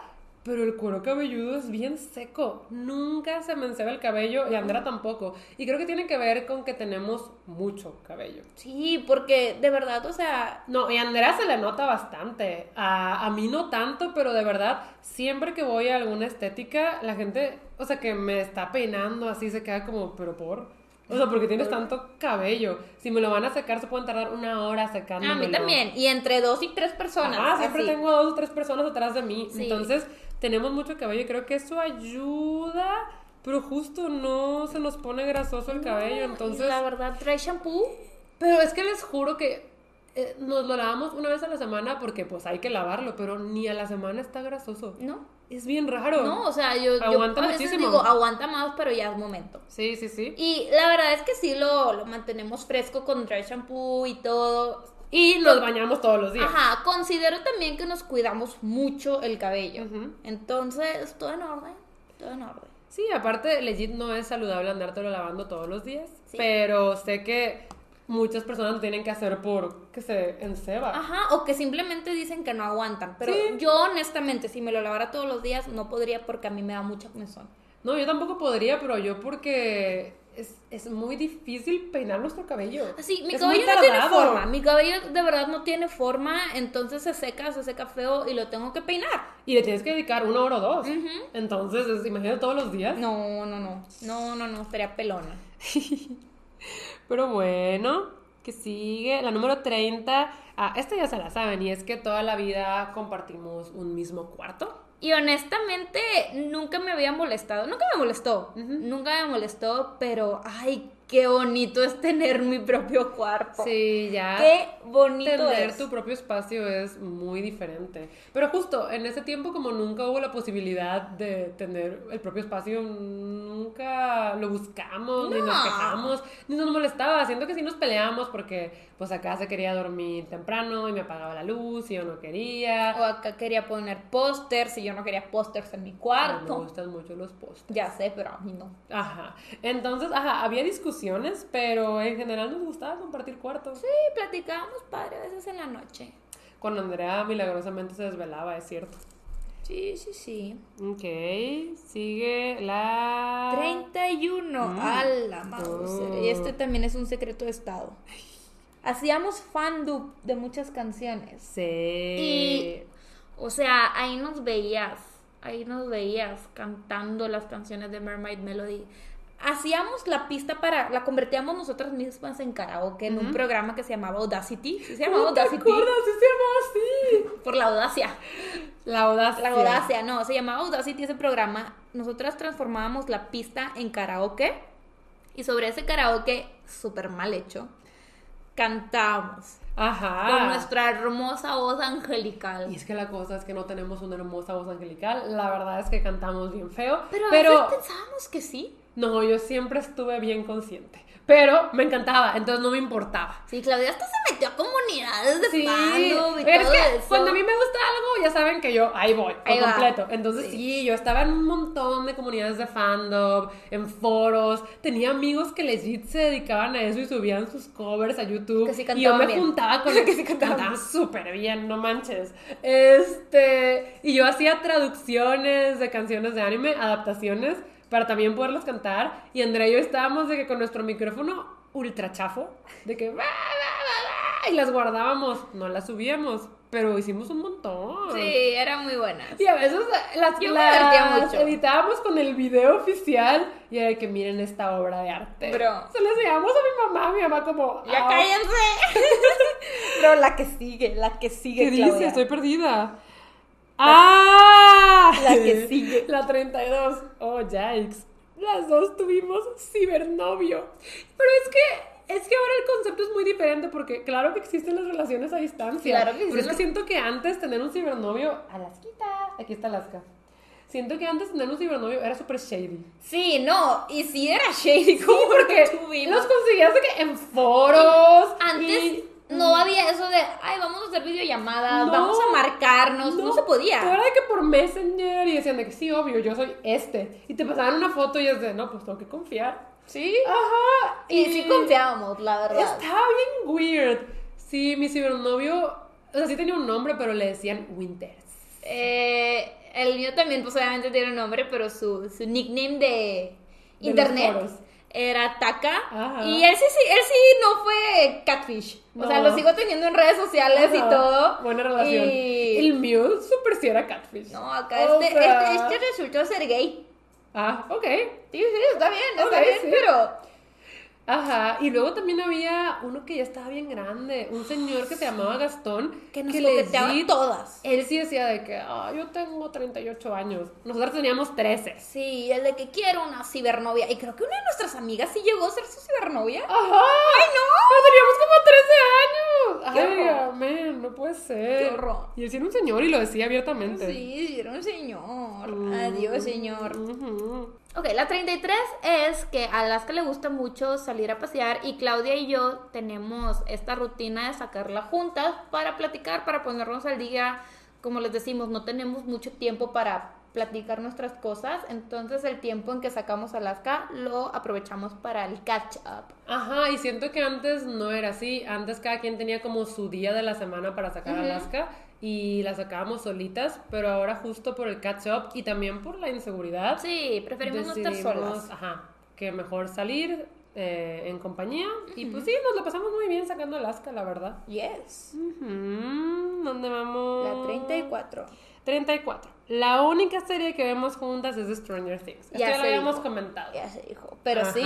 pero el cuero cabelludo es bien seco. Nunca se me enceba el cabello y Andrea tampoco. Y creo que tiene que ver con que tenemos mucho cabello. Sí, porque de verdad, o sea... No, y a Andrea se le nota bastante. A, a mí no tanto, pero de verdad, siempre que voy a alguna estética, la gente, o sea, que me está peinando así, se queda como, pero por... O sea, porque tienes tanto cabello. Si me lo van a secar, se pueden tardar una hora secándolo. A mí también. Y entre dos y tres personas. Ah, siempre tengo dos o tres personas atrás de mí. Entonces, tenemos mucho cabello y creo que eso ayuda, pero justo no se nos pone grasoso el cabello, entonces... La verdad, trae shampoo. Pero es que les juro que eh, nos lo lavamos una vez a la semana porque pues hay que lavarlo, pero ni a la semana está grasoso. No. Es bien raro. No, o sea, yo, aguanta yo a veces digo, aguanta más, pero ya es momento. Sí, sí, sí. Y la verdad es que sí lo, lo mantenemos fresco con dry shampoo y todo y nos bañamos todos los días. Ajá, considero también que nos cuidamos mucho el cabello. Entonces, todo en orden, todo en orden. Sí, aparte, legit no es saludable andártelo lavando todos los días, pero sé que muchas personas lo tienen que hacer por que se enceba. Ajá, o que simplemente dicen que no aguantan. Pero yo, honestamente, si me lo lavara todos los días, no podría porque a mí me da mucha comezón. No, yo tampoco podría, pero yo porque es, muy difícil peinar nuestro cabello. Sí, mi cabello no tiene forma. Mi cabello de verdad no tiene forma, entonces se seca, se seca feo y lo tengo que peinar. Y le tienes que dedicar una hora o dos. Entonces, imagínate todos los días. No, no, no. No, no, no, estaría pelona. Pero bueno, que sigue. La número 30. Ah, esta ya se la saben, y es que toda la vida compartimos un mismo cuarto. Y honestamente, nunca me había molestado. Nunca me molestó. Nunca me molestó, pero ay, qué bonito es tener mi propio cuarto. Sí, ya. Qué bonito tener tu propio espacio es muy diferente. Pero justo en ese tiempo, como nunca hubo la posibilidad de tener el propio espacio, nunca lo buscamos, ni nos quejamos, ni nos molestaba. Siento que sí nos peleamos porque, pues acá se quería dormir temprano y me apagaba la luz y yo no quería. O acá quería poner pósters y yo no quería pósters en mi cuarto. me gustan mucho los pósters. Ya sé, pero a mí no. Ajá. Entonces, ajá, había discusiones pero en general nos gustaba compartir cuartos. Sí, platicábamos padre a veces en la noche. Con Andrea milagrosamente se desvelaba, es cierto. Sí, sí, sí. Ok, sigue la... 31. Mm. A la oh. Y este también es un secreto de estado. Hacíamos fandub de muchas canciones. Sí. Y, o sea, ahí nos veías, ahí nos veías cantando las canciones de Mermaid Melody hacíamos la pista para, la convertíamos nosotras mismas en karaoke en un programa que se llamaba Audacity. ¿Sí se llamaba Audacity? ¿Te acuerdas? Sí se llamaba así. Por la audacia. La audacia. La audacia, no, se llamaba Audacity ese programa. Nosotras transformábamos la pista en karaoke y sobre ese karaoke súper mal hecho cantábamos. Ajá. Con nuestra hermosa voz angelical. Y es que la cosa es que no tenemos una hermosa voz angelical. La verdad es que cantamos bien feo. Pero, pero... pensábamos que sí. No, yo siempre estuve bien consciente. Pero me encantaba, entonces no me importaba. Sí, Claudia hasta se metió a comunidades de sí, y todo es Cuando a mí me gusta algo, ya saben que yo ahí voy, por completo. Entonces sí. yo estaba en un montón de comunidades de fandom, en foros. Tenía amigos que legit se dedicaban a eso y subían sus covers a YouTube. y yo me juntaba con ellos que sí cantaban súper bien, no manches. Este, y yo hacía traducciones de canciones de anime, adaptaciones para también poderlos cantar. Y Andrea y yo estábamos de que con nuestro micrófono ultra chafo, de que y las guardábamos, no las subíamos, pero hicimos un montón. Sí, eran muy buenas. Y a veces las, yo las editábamos con el video oficial y era de que miren esta obra de arte. Bro. Se las enseñamos a mi mamá, mi mamá como... ¡Ya ah, cállense! Pero la que sigue, la que sigue, ¿Qué dice? Estoy perdida. ¡Ah! La que sigue. La 32. Oh, yikes. Las dos tuvimos cibernovio. Pero es que, es que ahora el concepto es muy diferente porque claro que existen las relaciones a distancia. Claro que Pero es que siento que antes tener un cibernovio... Alasquita. Aquí está Alaska. Siento que antes tener un cibernovio era súper shady. Sí, no, y sí era shady. ¿Cómo sí, porque tuvimos. los conseguías de que en foros. Antes no había eso de, ay, vamos a hacer videollamadas, vamos a marcarnos, no, se podía. Era de que por Messenger y decían de que sí, obvio, yo soy este. Y te pasaban una foto y es de, no, pues tengo que confiar. Sí. Ajá. Y, sí confiábamos, la verdad. Estaba bien weird. Sí, mi cibernovio, o sea, sí tenía un nombre, pero le decían Winters. Eh, el mío también, pues obviamente tiene un nombre, pero su, su nickname de, internet era Taka. Y él sí, él sí no fue catfish. O sea, lo sigo teniendo en redes sociales y todo. Buena relación. Y... El mío súper sí era catfish. No, acá este, este, este, resultó ser gay. Ah, ok. Sí, sí, está bien, está bien, pero Ajá, y luego también había uno que ya estaba bien grande, un señor que se llamaba Gastón. Que nos que todas. Él sí decía de que, ah, yo tengo 38 años. Nosotros teníamos 13. Sí, el de que quiero una cibernovia. Y creo que una de nuestras amigas sí llegó a ser su cibernovia. Ajá. ¡Ay, no! teníamos como 13 años. Ay, man, no puede ser. Qué horror. Y él sí era un señor y lo decía abiertamente. Sí, era un señor. Adiós, señor. Ok, la 33 es que a Alaska le gusta mucho salir a pasear y Claudia y yo tenemos esta rutina de sacarla juntas para platicar, para ponernos al día. Como les decimos, no tenemos mucho tiempo para platicar nuestras cosas, entonces el tiempo en que sacamos Alaska lo aprovechamos para el catch up. Ajá, y siento que antes no era así, antes cada quien tenía como su día de la semana para sacar Alaska y la sacábamos solitas, pero ahora justo por el catch up y también por la inseguridad. Sí, preferimos no estar solas. Ajá, que mejor salir, eh, en compañía. Y pues sí, nos lo pasamos muy bien sacando Alaska, la verdad. Yes. ¿Dónde vamos? La 34. 34. La única serie que vemos juntas es Stranger Things. Ya Esto ya lo habíamos comentado. Ya se dijo. Pero sí,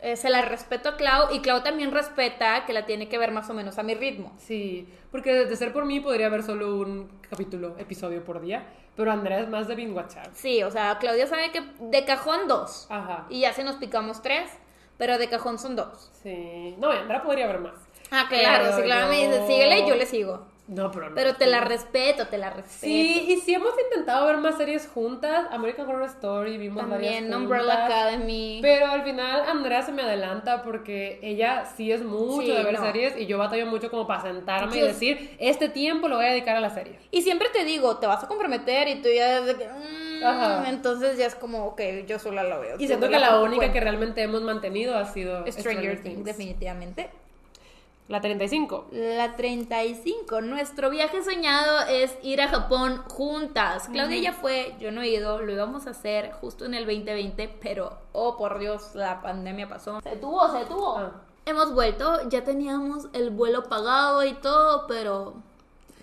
eh, se la respeto a Clau y Clau también respeta que la tiene que ver más o menos a mi ritmo. Sí, porque de ser por mí podría haber solo un capítulo, episodio por día, pero Andrea es más de binge watchar. Sí, o sea, Claudia sabe que de cajón dos. Ajá. Y ya se nos picamos tres. Pero de cajón son dos. Sí. No, Andra podría haber más. Ah, claro. si Clara me dice, síguele, yo le sigo. No, pero no. Pero te la respeto, te la respeto. Sí, y sí hemos intentado ver más series juntas. American Horror Story, vimos También varias Umbrella Academy. Pero al final Andrea se me adelanta porque ella sí es mucho de ver series y yo batallo mucho como para sentarme y decir, este tiempo lo voy a dedicar a la serie. Y siempre te digo, te vas a comprometer y tú ya... Mm, entonces ya es como, ok, yo sola lo veo. Y siento que la única que realmente hemos mantenido ha sido Stranger, Things. Definitivamente. La 35. La 35. Nuestro viaje soñado es ir a Japón juntas. Claudia ya fue, yo no he ido, lo íbamos a hacer justo en el 2020, pero, oh por Dios, la pandemia pasó. Se tuvo, se tuvo. Ah. Hemos vuelto, ya teníamos el vuelo pagado y todo, pero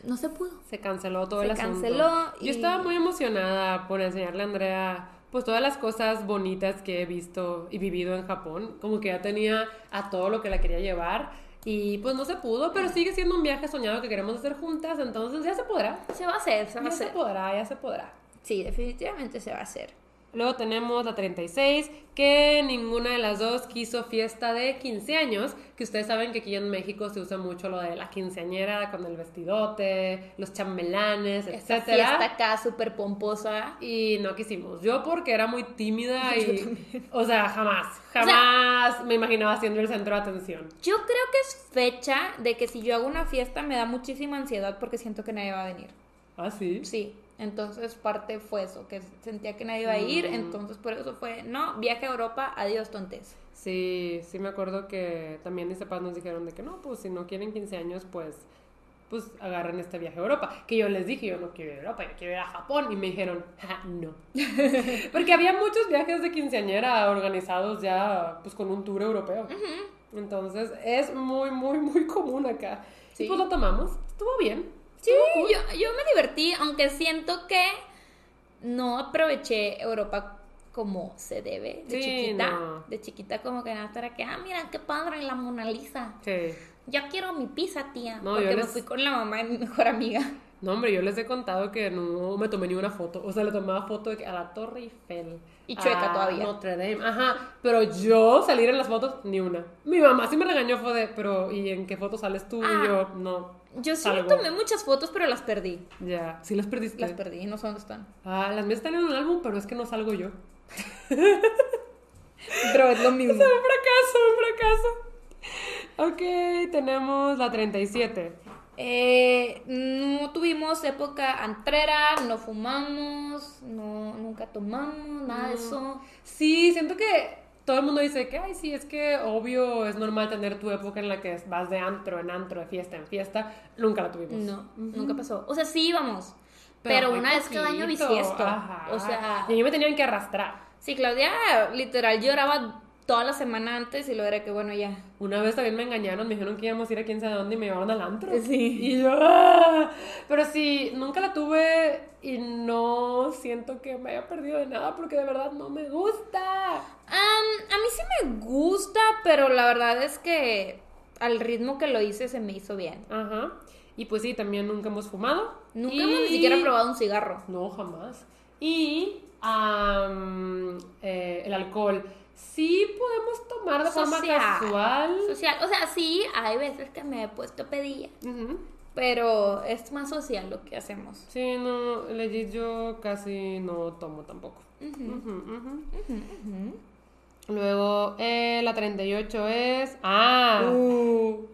no se pudo. Se canceló todo el asunto. Se canceló. Yo estaba muy emocionada por enseñarle a Andrea pues todas las cosas bonitas que he visto y vivido en Japón, como que ya tenía a todo lo que la quería llevar y pues no se pudo, pero sigue siendo un viaje soñado que queremos hacer juntas, entonces ya se podrá. Se va a hacer, se va a hacer. Ya se podrá, ya se podrá. Sí, definitivamente se va a hacer. Luego tenemos la 36, que ninguna de las dos quiso fiesta de 15 años, que ustedes saben que aquí en México se usa mucho lo de la quinceañera con el vestidote, los chambelanes, etc. fiesta acá súper pomposa. Y no quisimos. Yo porque era muy tímida y... o sea, jamás, jamás me imaginaba siendo el centro de atención. Yo creo que es fecha de que si yo hago una fiesta me da muchísima ansiedad porque siento que nadie va a venir. ¿Ah, sí? Sí. Entonces parte fue eso, que sentía que nadie iba a ir, mm. entonces por eso fue, no, viaje a Europa, adiós tontes. Sí, sí me acuerdo que también mis papás nos dijeron de que no, pues si no quieren 15 años, pues pues agarren este viaje a Europa. Que yo les dije, yo no quiero ir a Europa, yo quiero ir a Japón. Y me dijeron, no. Porque había muchos viajes de quinceañera organizados ya pues con un tour europeo. Entonces es muy, muy, muy común acá. Sí. Y pues lo tomamos, estuvo bien. Sí, yo, yo me divertí, aunque siento que no aproveché Europa como se debe, de chiquita. De chiquita como que nada, estar que, ah, mira, qué padre la Mona Lisa. Sí. Ya quiero mi pizza, tía. porque me fui con la mamá de mi mejor amiga. No, hombre, yo les he contado que no me tomé ni una foto. O sea, le tomaba foto a la Torre Eiffel. Y chueca todavía. Notre Dame. Ajá. Pero yo salir en las fotos, ni una. Mi mamá sí me regañó, fue de, pero ¿y en qué foto sales tú? Y ah. yo, no. Yo sí tomé muchas fotos, pero las perdí. Ya, sí las perdiste. Las perdí, no sé dónde están. Ah, las mías están en un álbum, pero es que no salgo yo. pero es lo mismo. Es un fracaso, un fracaso. Ok, tenemos la 37. Eh, no tuvimos época antrera, no fumamos, no, nunca tomamos, nada de eso. Sí, siento que todo el mundo dice que, ay, sí, es que obvio es normal tener tu época en la que vas de antro en antro, de fiesta en fiesta. Nunca la tuvimos. No, nunca pasó. O sea, sí íbamos, pero, una vez cada año bisiesto. O sea. Y a mí me tenían que arrastrar. Sí, Claudia literal lloraba toda la semana antes y lo era que bueno ya. Una vez también me engañaron, me dijeron que íbamos a ir a quién sabe dónde y me llevaron al antro. Sí. Y yo, ¡ah! pero sí, nunca la tuve y no siento que me haya perdido de nada porque de verdad no me gusta. a mí sí me gusta, pero la verdad es que al ritmo que lo hice se me hizo bien. Ajá. Y pues sí, también nunca hemos fumado. Nunca hemos ni siquiera probado un cigarro. No, jamás. Y eh, el alcohol sí podemos tomar de forma casual. Social. O sea, sí, hay veces que me he puesto pedilla. Pero es más social lo que hacemos. Sí, no, legit yo casi no tomo tampoco. Luego, eh, la 38 es... Ah. Uh.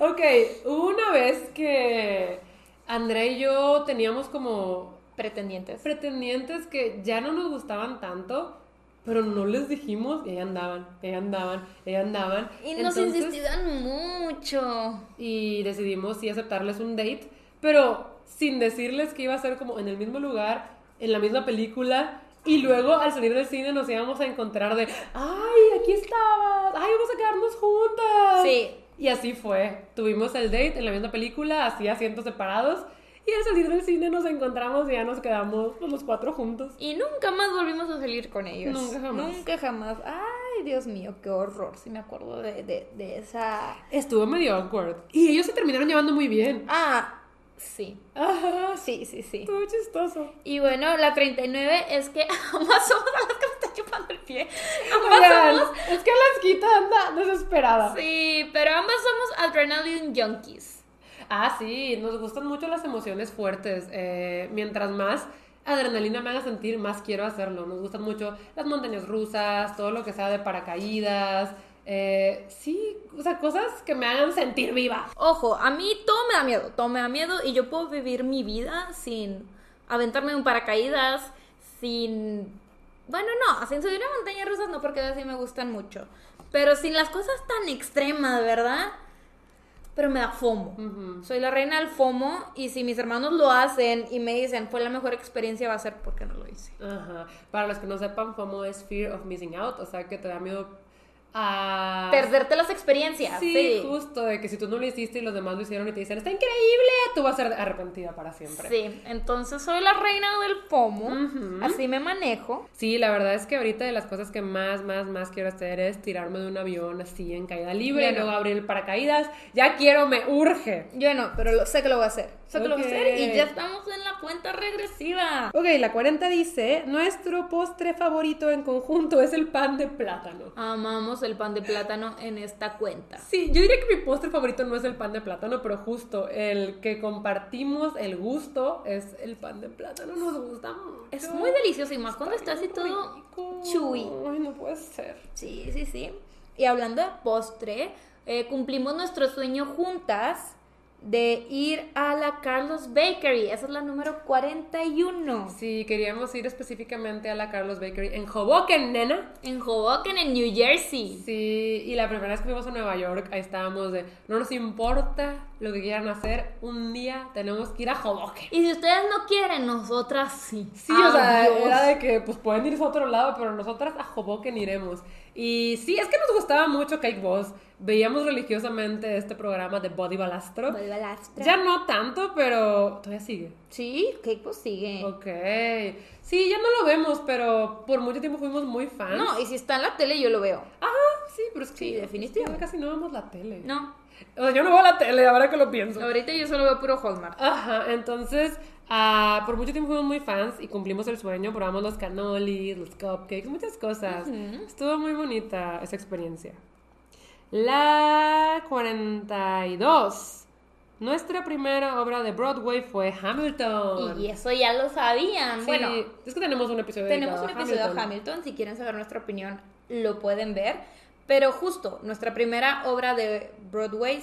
Ok, una vez que André y yo teníamos como... Pretendientes. Pretendientes que ya no nos gustaban tanto pero no les dijimos y ahí andaban, ahí andaban, ahí andaban. Y nos insistían mucho. Y decidimos sí aceptarles un date, pero sin decirles que iba a ser como en el mismo lugar, en la misma película. Y luego al salir del cine nos íbamos a encontrar de, ay, aquí estabas, ay, vamos a quedarnos juntas. Sí. Y así fue. Tuvimos el date en la misma película, así asientos separados. Y al salir del cine nos encontramos y ya nos quedamos pues, los cuatro juntos. Y nunca más volvimos a salir con ellos. Nunca jamás. Nunca jamás. Ay, Dios mío, qué horror. Si me acuerdo de, de, de esa. Estuvo medio awkward. Y ellos se terminaron llevando muy bien. Ah, Sí. Ajá. Sí, sí, sí. Estuvo chistoso. Y bueno, la 39 es que ambas somos a las que me está chupando el pie. Ambas somos... Es que la esquita anda desesperada. Sí, pero ambas somos adrenaline junkies. Ah, sí, nos gustan mucho las emociones fuertes. Eh, mientras más adrenalina me haga sentir, más quiero hacerlo. Nos gustan mucho las montañas rusas, todo lo que sea de paracaídas. Eh, sí, o sea, cosas que me hagan sentir viva. Ojo, a mí todo me da miedo, todo me da miedo y yo puedo vivir mi vida sin aventarme un paracaídas, sin... Bueno, no, sin subir a montañas rusas no, porque así me gustan mucho. Pero sin las cosas tan extremas, ¿verdad? Pero me da FOMO. Soy la reina del FOMO y si mis hermanos lo hacen y me dicen fue la mejor experiencia va a ser porque no lo hice. Ajá. Para los que no sepan, FOMO es Fear of Missing Out, o sea que te da miedo a... Perderte las experiencias. Sí, justo, de que si tú no lo hiciste y los demás lo hicieron y te dicen, está increíble, tú vas a ser arrepentida para siempre. Sí, entonces soy la reina del FOMO, así me manejo. Sí, la verdad es que ahorita de las cosas que más, más, más quiero hacer es tirarme de un avión así en caída libre, luego abrir el paracaídas. Ya quiero, me urge. Yo no, pero sé que lo voy a hacer y ya estamos en la cuenta regresiva. Ok, la 40 dice, nuestro postre favorito en conjunto es el pan de plátano. Amamos el pan de plátano en esta cuenta. Sí, yo diría que mi postre favorito no es el pan de plátano, pero justo el que compartimos el gusto es el pan de plátano. Nos gusta mucho. Es muy delicioso y más cuando está así todo chewy. Ay, no puede ser. Sí, sí, sí. Y hablando de postre, eh, cumplimos nuestro sueño juntas de ir a la Carlos Bakery. Esa es la número 41. Sí, queríamos ir específicamente a la Carlos Bakery en Hoboken, nena. En Hoboken, en New Jersey. Sí, y la primera vez que fuimos a Nueva York, ahí estábamos de, no nos importa lo que quieran hacer, un día tenemos que ir a Hoboken. Y si ustedes no quieren, nosotras sí. Sí, o sea, era de que pues pueden irse a otro lado, pero nosotras a Hoboken iremos. Y sí, es que nos gustaba mucho Cake Boss. Veíamos religiosamente este programa de Body Balastro. Body Balastro. Ya no tanto, pero todavía sigue. Sí, Cake Boss sigue. Ok. Sí, ya no lo vemos, pero por mucho tiempo fuimos muy fans. No, y si está en la tele yo lo veo. Ajá, sí, pero es que sí, definitivamente. casi no vemos la tele. No. O sea, yo no veo la tele, ahora que lo pienso. Ahorita yo solo veo puro Hallmark. Ajá, entonces Ah, por mucho tiempo fuimos muy fans y cumplimos el sueño, probamos los canolis, los cupcakes, muchas cosas. Estuvo muy bonita esa experiencia. La 42. Nuestra primera obra de Broadway fue Hamilton. Y eso ya lo sabían. bueno, es que tenemos un episodio Tenemos un episodio de Hamilton. Si quieren saber nuestra opinión, lo pueden ver. Pero justo, nuestra primera obra de Broadway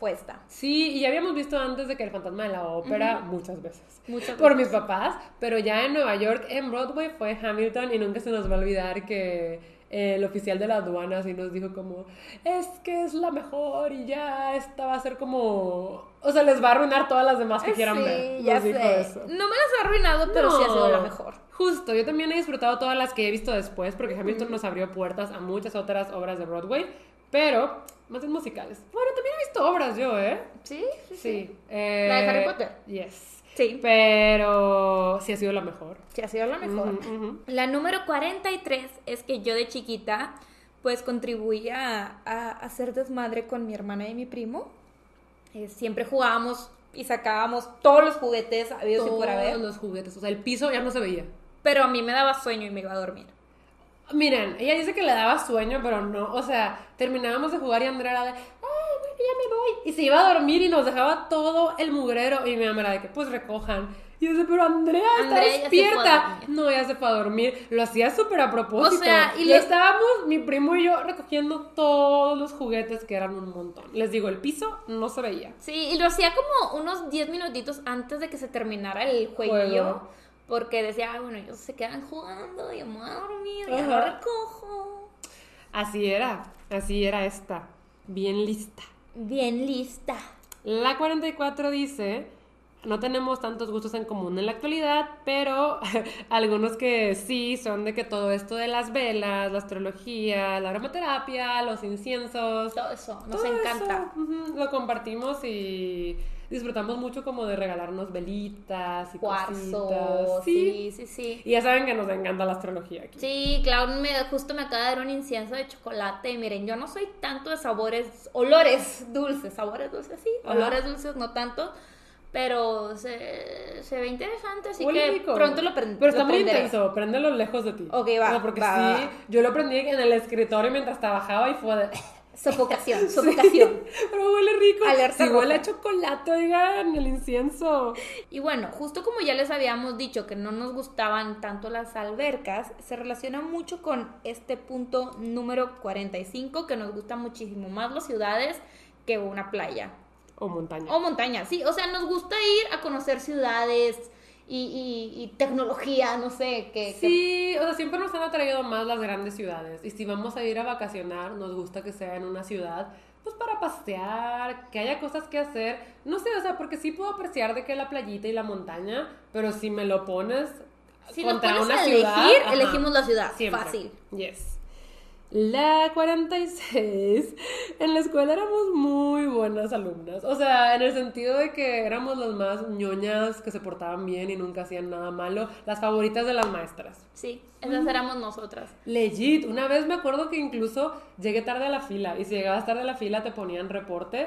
puesta. Sí, y ya habíamos visto antes de que El Fantasma de la Ópera muchas veces. Muchas Por mis papás, pero ya en Nueva York, en Broadway, fue Hamilton y nunca se nos va a olvidar que eh, el oficial de la aduana así nos dijo como, es que es la mejor y ya esta va a ser como... O sea, les va a arruinar todas las demás que quieran ver. Ya sé. No me las ha arruinado, pero sí ha sido la mejor. Justo, yo también he disfrutado todas las que he visto después porque Hamilton nos abrió puertas a muchas otras obras de Broadway, pero más en musicales. Bueno, también he visto obras yo, ¿eh? Sí, sí. sí. Eh, la de Harry Potter. Yes. Sí. Pero sí ha sido la mejor. Sí ha sido la mejor. La número 43 es que yo de chiquita, pues contribuía a, hacer desmadre con mi hermana y mi primo. Eh, siempre jugábamos y sacábamos todos los juguetes habidos y por haber. Todos los juguetes. O sea, el piso ya no se veía. Pero a mí me daba sueño y me iba a dormir. Miren, ella dice que le daba sueño, pero no. O sea, terminábamos de jugar y Andrea era de, ay, bueno, ya me voy. Y se iba a dormir y nos dejaba todo el mugrero. Y mi mamá era de que, pues recojan. Y yo decía, pero Andrea, está despierta. no, ya se fue a dormir. Lo hacía súper a propósito. O sea, y, estábamos, mi primo y yo, recogiendo todos los juguetes que eran un montón. Les digo, el piso no se veía. Sí, y lo hacía como unos 10 minutitos antes de que se terminara el jueguillo. Porque decía, bueno, ellos se quedan jugando, y yo me voy a dormir, ya lo recojo. Así era, así era esta. Bien lista. Bien lista. La 44 dice, no tenemos tantos gustos en común en la actualidad, pero algunos que sí son de que todo esto de las velas, la astrología, la aromaterapia, los inciensos. Todo eso, nos encanta. lo compartimos y disfrutamos mucho como de regalarnos velitas y Cuarzo, Sí. sí, sí, Y ya saben que nos encanta la astrología aquí. Sí, claro, me, justo me acaba de dar un incienso de chocolate. Miren, yo no soy tanto de sabores, olores dulces, sabores dulces, sí, olores dulces no tanto. Pero se, se ve interesante, así que pronto lo prendo. Pero está muy intenso, préndelo lejos de ti. Ok, va. porque sí, yo lo prendí en el escritorio mientras trabajaba y fue de... Sofocación, sofocación. Pero huele rico. Alerta sí, huele a chocolate, oigan, el incienso. Y bueno, justo como ya les habíamos dicho que no nos gustaban tanto las albercas, se relaciona mucho con este punto número 45, que nos gusta muchísimo más las ciudades que una playa. O montaña. O montaña, sí. O sea, nos gusta ir a conocer ciudades y, y, tecnología, no sé, que... Sí, o sea, siempre nos han atraído más las grandes ciudades. Y si vamos a ir a vacacionar, nos gusta que sea en una ciudad, pues para pasear, que haya cosas que hacer. No sé, o sea, porque sí puedo apreciar de que la playita y la montaña, pero si me lo pones... Si contra nos pones una a elegir, elegimos la ciudad. Fácil. Yes. La 46. En la escuela éramos muy buenas alumnas. O sea, en el sentido de que éramos las más ñoñas que se portaban bien y nunca hacían nada malo. Las favoritas de las maestras. Sí, esas éramos nosotras. Legit. Una vez me acuerdo que incluso llegué tarde a la fila. Y si llegabas tarde a la fila te ponían reporte.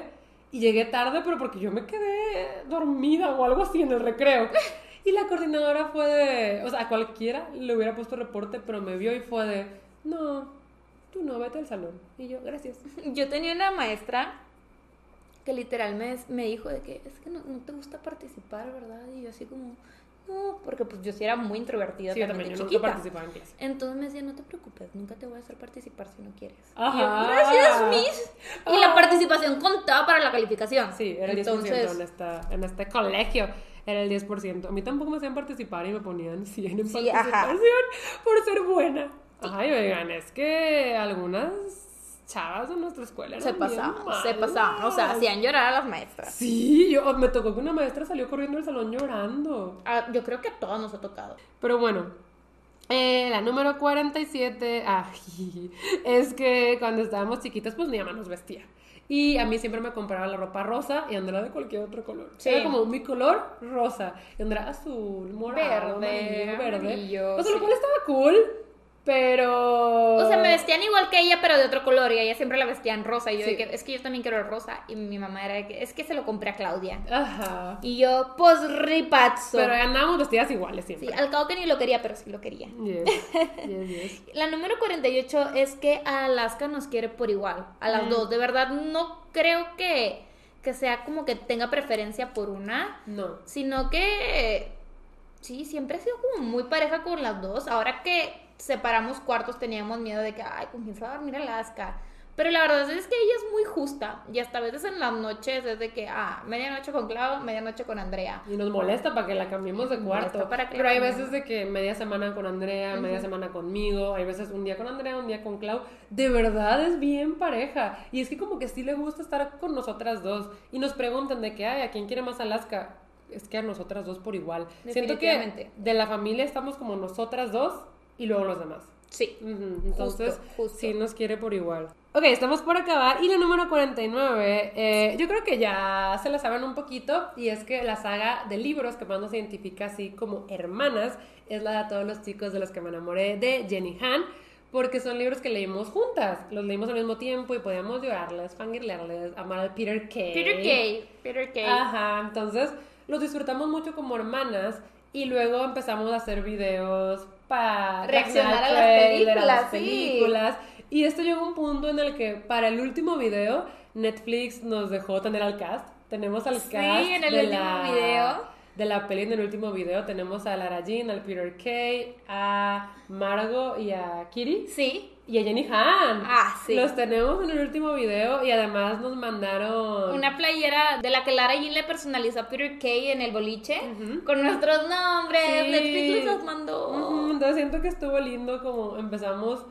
Y llegué tarde, pero porque yo me quedé dormida o algo así en el recreo. Y la coordinadora fue de. O sea, a cualquiera le hubiera puesto reporte, pero me vio y fue de. No, tú no, vete al salón. Y yo, gracias. Yo tenía una maestra que literal me, me dijo de que es que no, te gusta participar, ¿verdad? Y yo así como, no, porque pues yo sí era muy introvertida. Sí, yo también, yo nunca participaba en clase. Entonces me decía, no te preocupes, nunca te voy a hacer participar si no quieres. Ajá. gracias, Miss. Y la participación contaba para la calificación. Sí, era el 10% en, esta, en este colegio. Era el 10%. A mí tampoco me hacían participar y me ponían 100 en sí, participación por ser buena. Ay, oigan, es que algunas chavas de nuestra escuela se pasaban, se pasaban, o sea, hacían llorar a las maestras. Sí, yo me tocó que una maestra salió corriendo del salón llorando. Ah, yo creo que a todos nos ha tocado. Pero bueno, eh, la número 47, ay, es que cuando estábamos chiquitas, pues mi mamá nos vestía. Y a mí siempre me compraba la ropa rosa y Andrea de cualquier otro color. Sí. Era como mi color rosa. Y Andrea azul, morado, verde, verde. O sea, lo cual estaba cool. Pero. O sea, me vestían igual que ella, pero de otro color. Y ella siempre la vestían rosa. Y yo, que, es que yo también quiero el rosa. Y mi mamá era de que, es que se lo compré a Claudia. Ajá. Y yo, pues ripazzo. Pero andábamos vestidas iguales siempre. Sí, al cabo que ni lo quería, pero sí lo quería. Yes. yes, yes. La número 48 es que Alaska nos quiere por igual. A las mm. dos. De verdad, no creo que, que sea como que tenga preferencia por una. No. Sino que. Sí, siempre ha sido como muy pareja con las dos. Ahora que separamos cuartos teníamos miedo de que, ay, ¿con quién se va a dormir Alaska? Pero la verdad es que ella es muy justa. Y hasta a veces en las noches es de que, ah, medianoche con Clau, medianoche con Andrea. Y nos molesta para que la cambiemos de cuarto. Pero hay veces de que media semana con Andrea, media semana conmigo. Hay veces un día con Andrea, un día con Clau. De verdad es bien pareja. Y es que como que sí le gusta estar con nosotras dos. Y nos preguntan de que, ay, ¿a quién quiere más Alaska? Es que a nosotras dos por igual. Siento que de la familia estamos como nosotras dos y luego los demás. Sí. Entonces, sí nos quiere por igual. Ok, estamos por acabar. Y la número 49, eh, yo creo que ya se la saben un poquito. Y es que la saga de libros que más nos identifica así como hermanas es la de todos los chicos de los que me enamoré de Jenny Han. Porque son libros que leímos juntas. Los leímos al mismo tiempo y podíamos llorarles, fangirlearles, amar al Peter Kay. Peter Kay. Peter Kay. Ajá, entonces los disfrutamos mucho como hermanas. Y luego empezamos a hacer videos para reaccionar a las películas. Y esto llegó a un punto en el que para el último video Netflix nos dejó tener al cast. Tenemos al cast en el de último la, video. De la peli en el último video tenemos a Lara Jean, al Peter Kay, a Margot y a Kitty. Sí y a Jenny Han. Ah, sí. Los tenemos en el último video y además nos mandaron una playera de la que Lara Jean le personalizó a Peter Kay en el boliche con nuestros nombres. Netflix los mandó. Entonces siento que estuvo lindo como empezamos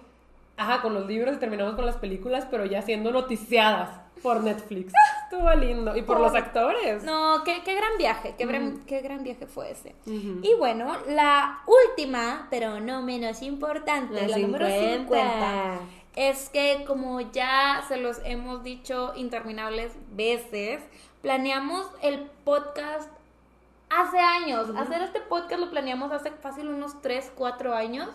ajá, con los libros y terminamos con las películas, pero ya siendo noticiadas por Netflix. Estuvo lindo. Y por, los actores. No, qué, gran viaje, qué, gran, qué gran viaje fue ese. Y bueno, la última, pero no menos importante, la, número 50, es que como ya se los hemos dicho interminables veces, planeamos el podcast hace años. Hacer este podcast lo planeamos hace fácil unos 3, 4 años,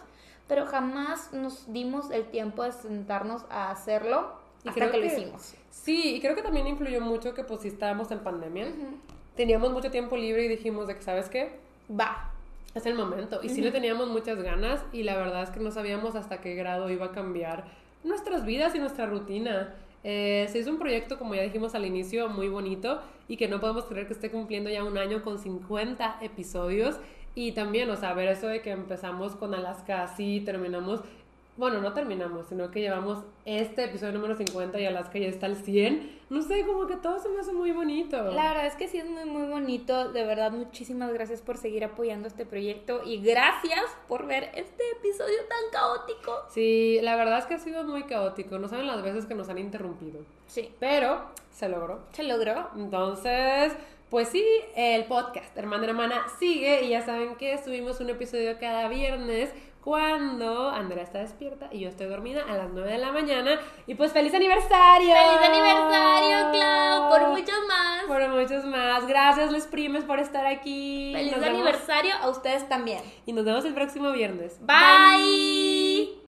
pero jamás nos dimos el tiempo de sentarnos a hacerlo y hasta que, lo hicimos. Sí, y creo que también influyó mucho que pues si estábamos en pandemia, teníamos mucho tiempo libre y dijimos de que, ¿sabes qué? Va. Es el momento. Y sí le teníamos muchas ganas y la verdad es que no sabíamos hasta qué grado iba a cambiar nuestras vidas y nuestra rutina. Eh, se hizo un proyecto, como ya dijimos al inicio, muy bonito y que no podemos creer que esté cumpliendo ya un año con 50 episodios. Y también, o sea, ver eso de que empezamos con Alaska así, terminamos bueno, no terminamos, sino que llevamos este episodio número 50 y Alaska ya está al 100. No sé, como que todo se me hace muy bonito. La verdad es que sí es muy, muy bonito. De verdad, muchísimas gracias por seguir apoyando este proyecto y gracias por ver este episodio tan caótico. Sí, la verdad es que ha sido muy caótico. No saben las veces que nos han interrumpido. Sí. Pero se logró. Se logró. Entonces... Pues sí, el podcast Hermana Hermana sigue y ya saben que subimos un episodio cada viernes cuando Andrea está despierta y yo estoy dormida a las 9 de la mañana. Y pues feliz aniversario. Feliz aniversario, Clau, por muchos más. Por muchos más. Gracias, les primes, por estar aquí. Feliz aniversario a ustedes también. Y nos vemos el próximo viernes. Bye.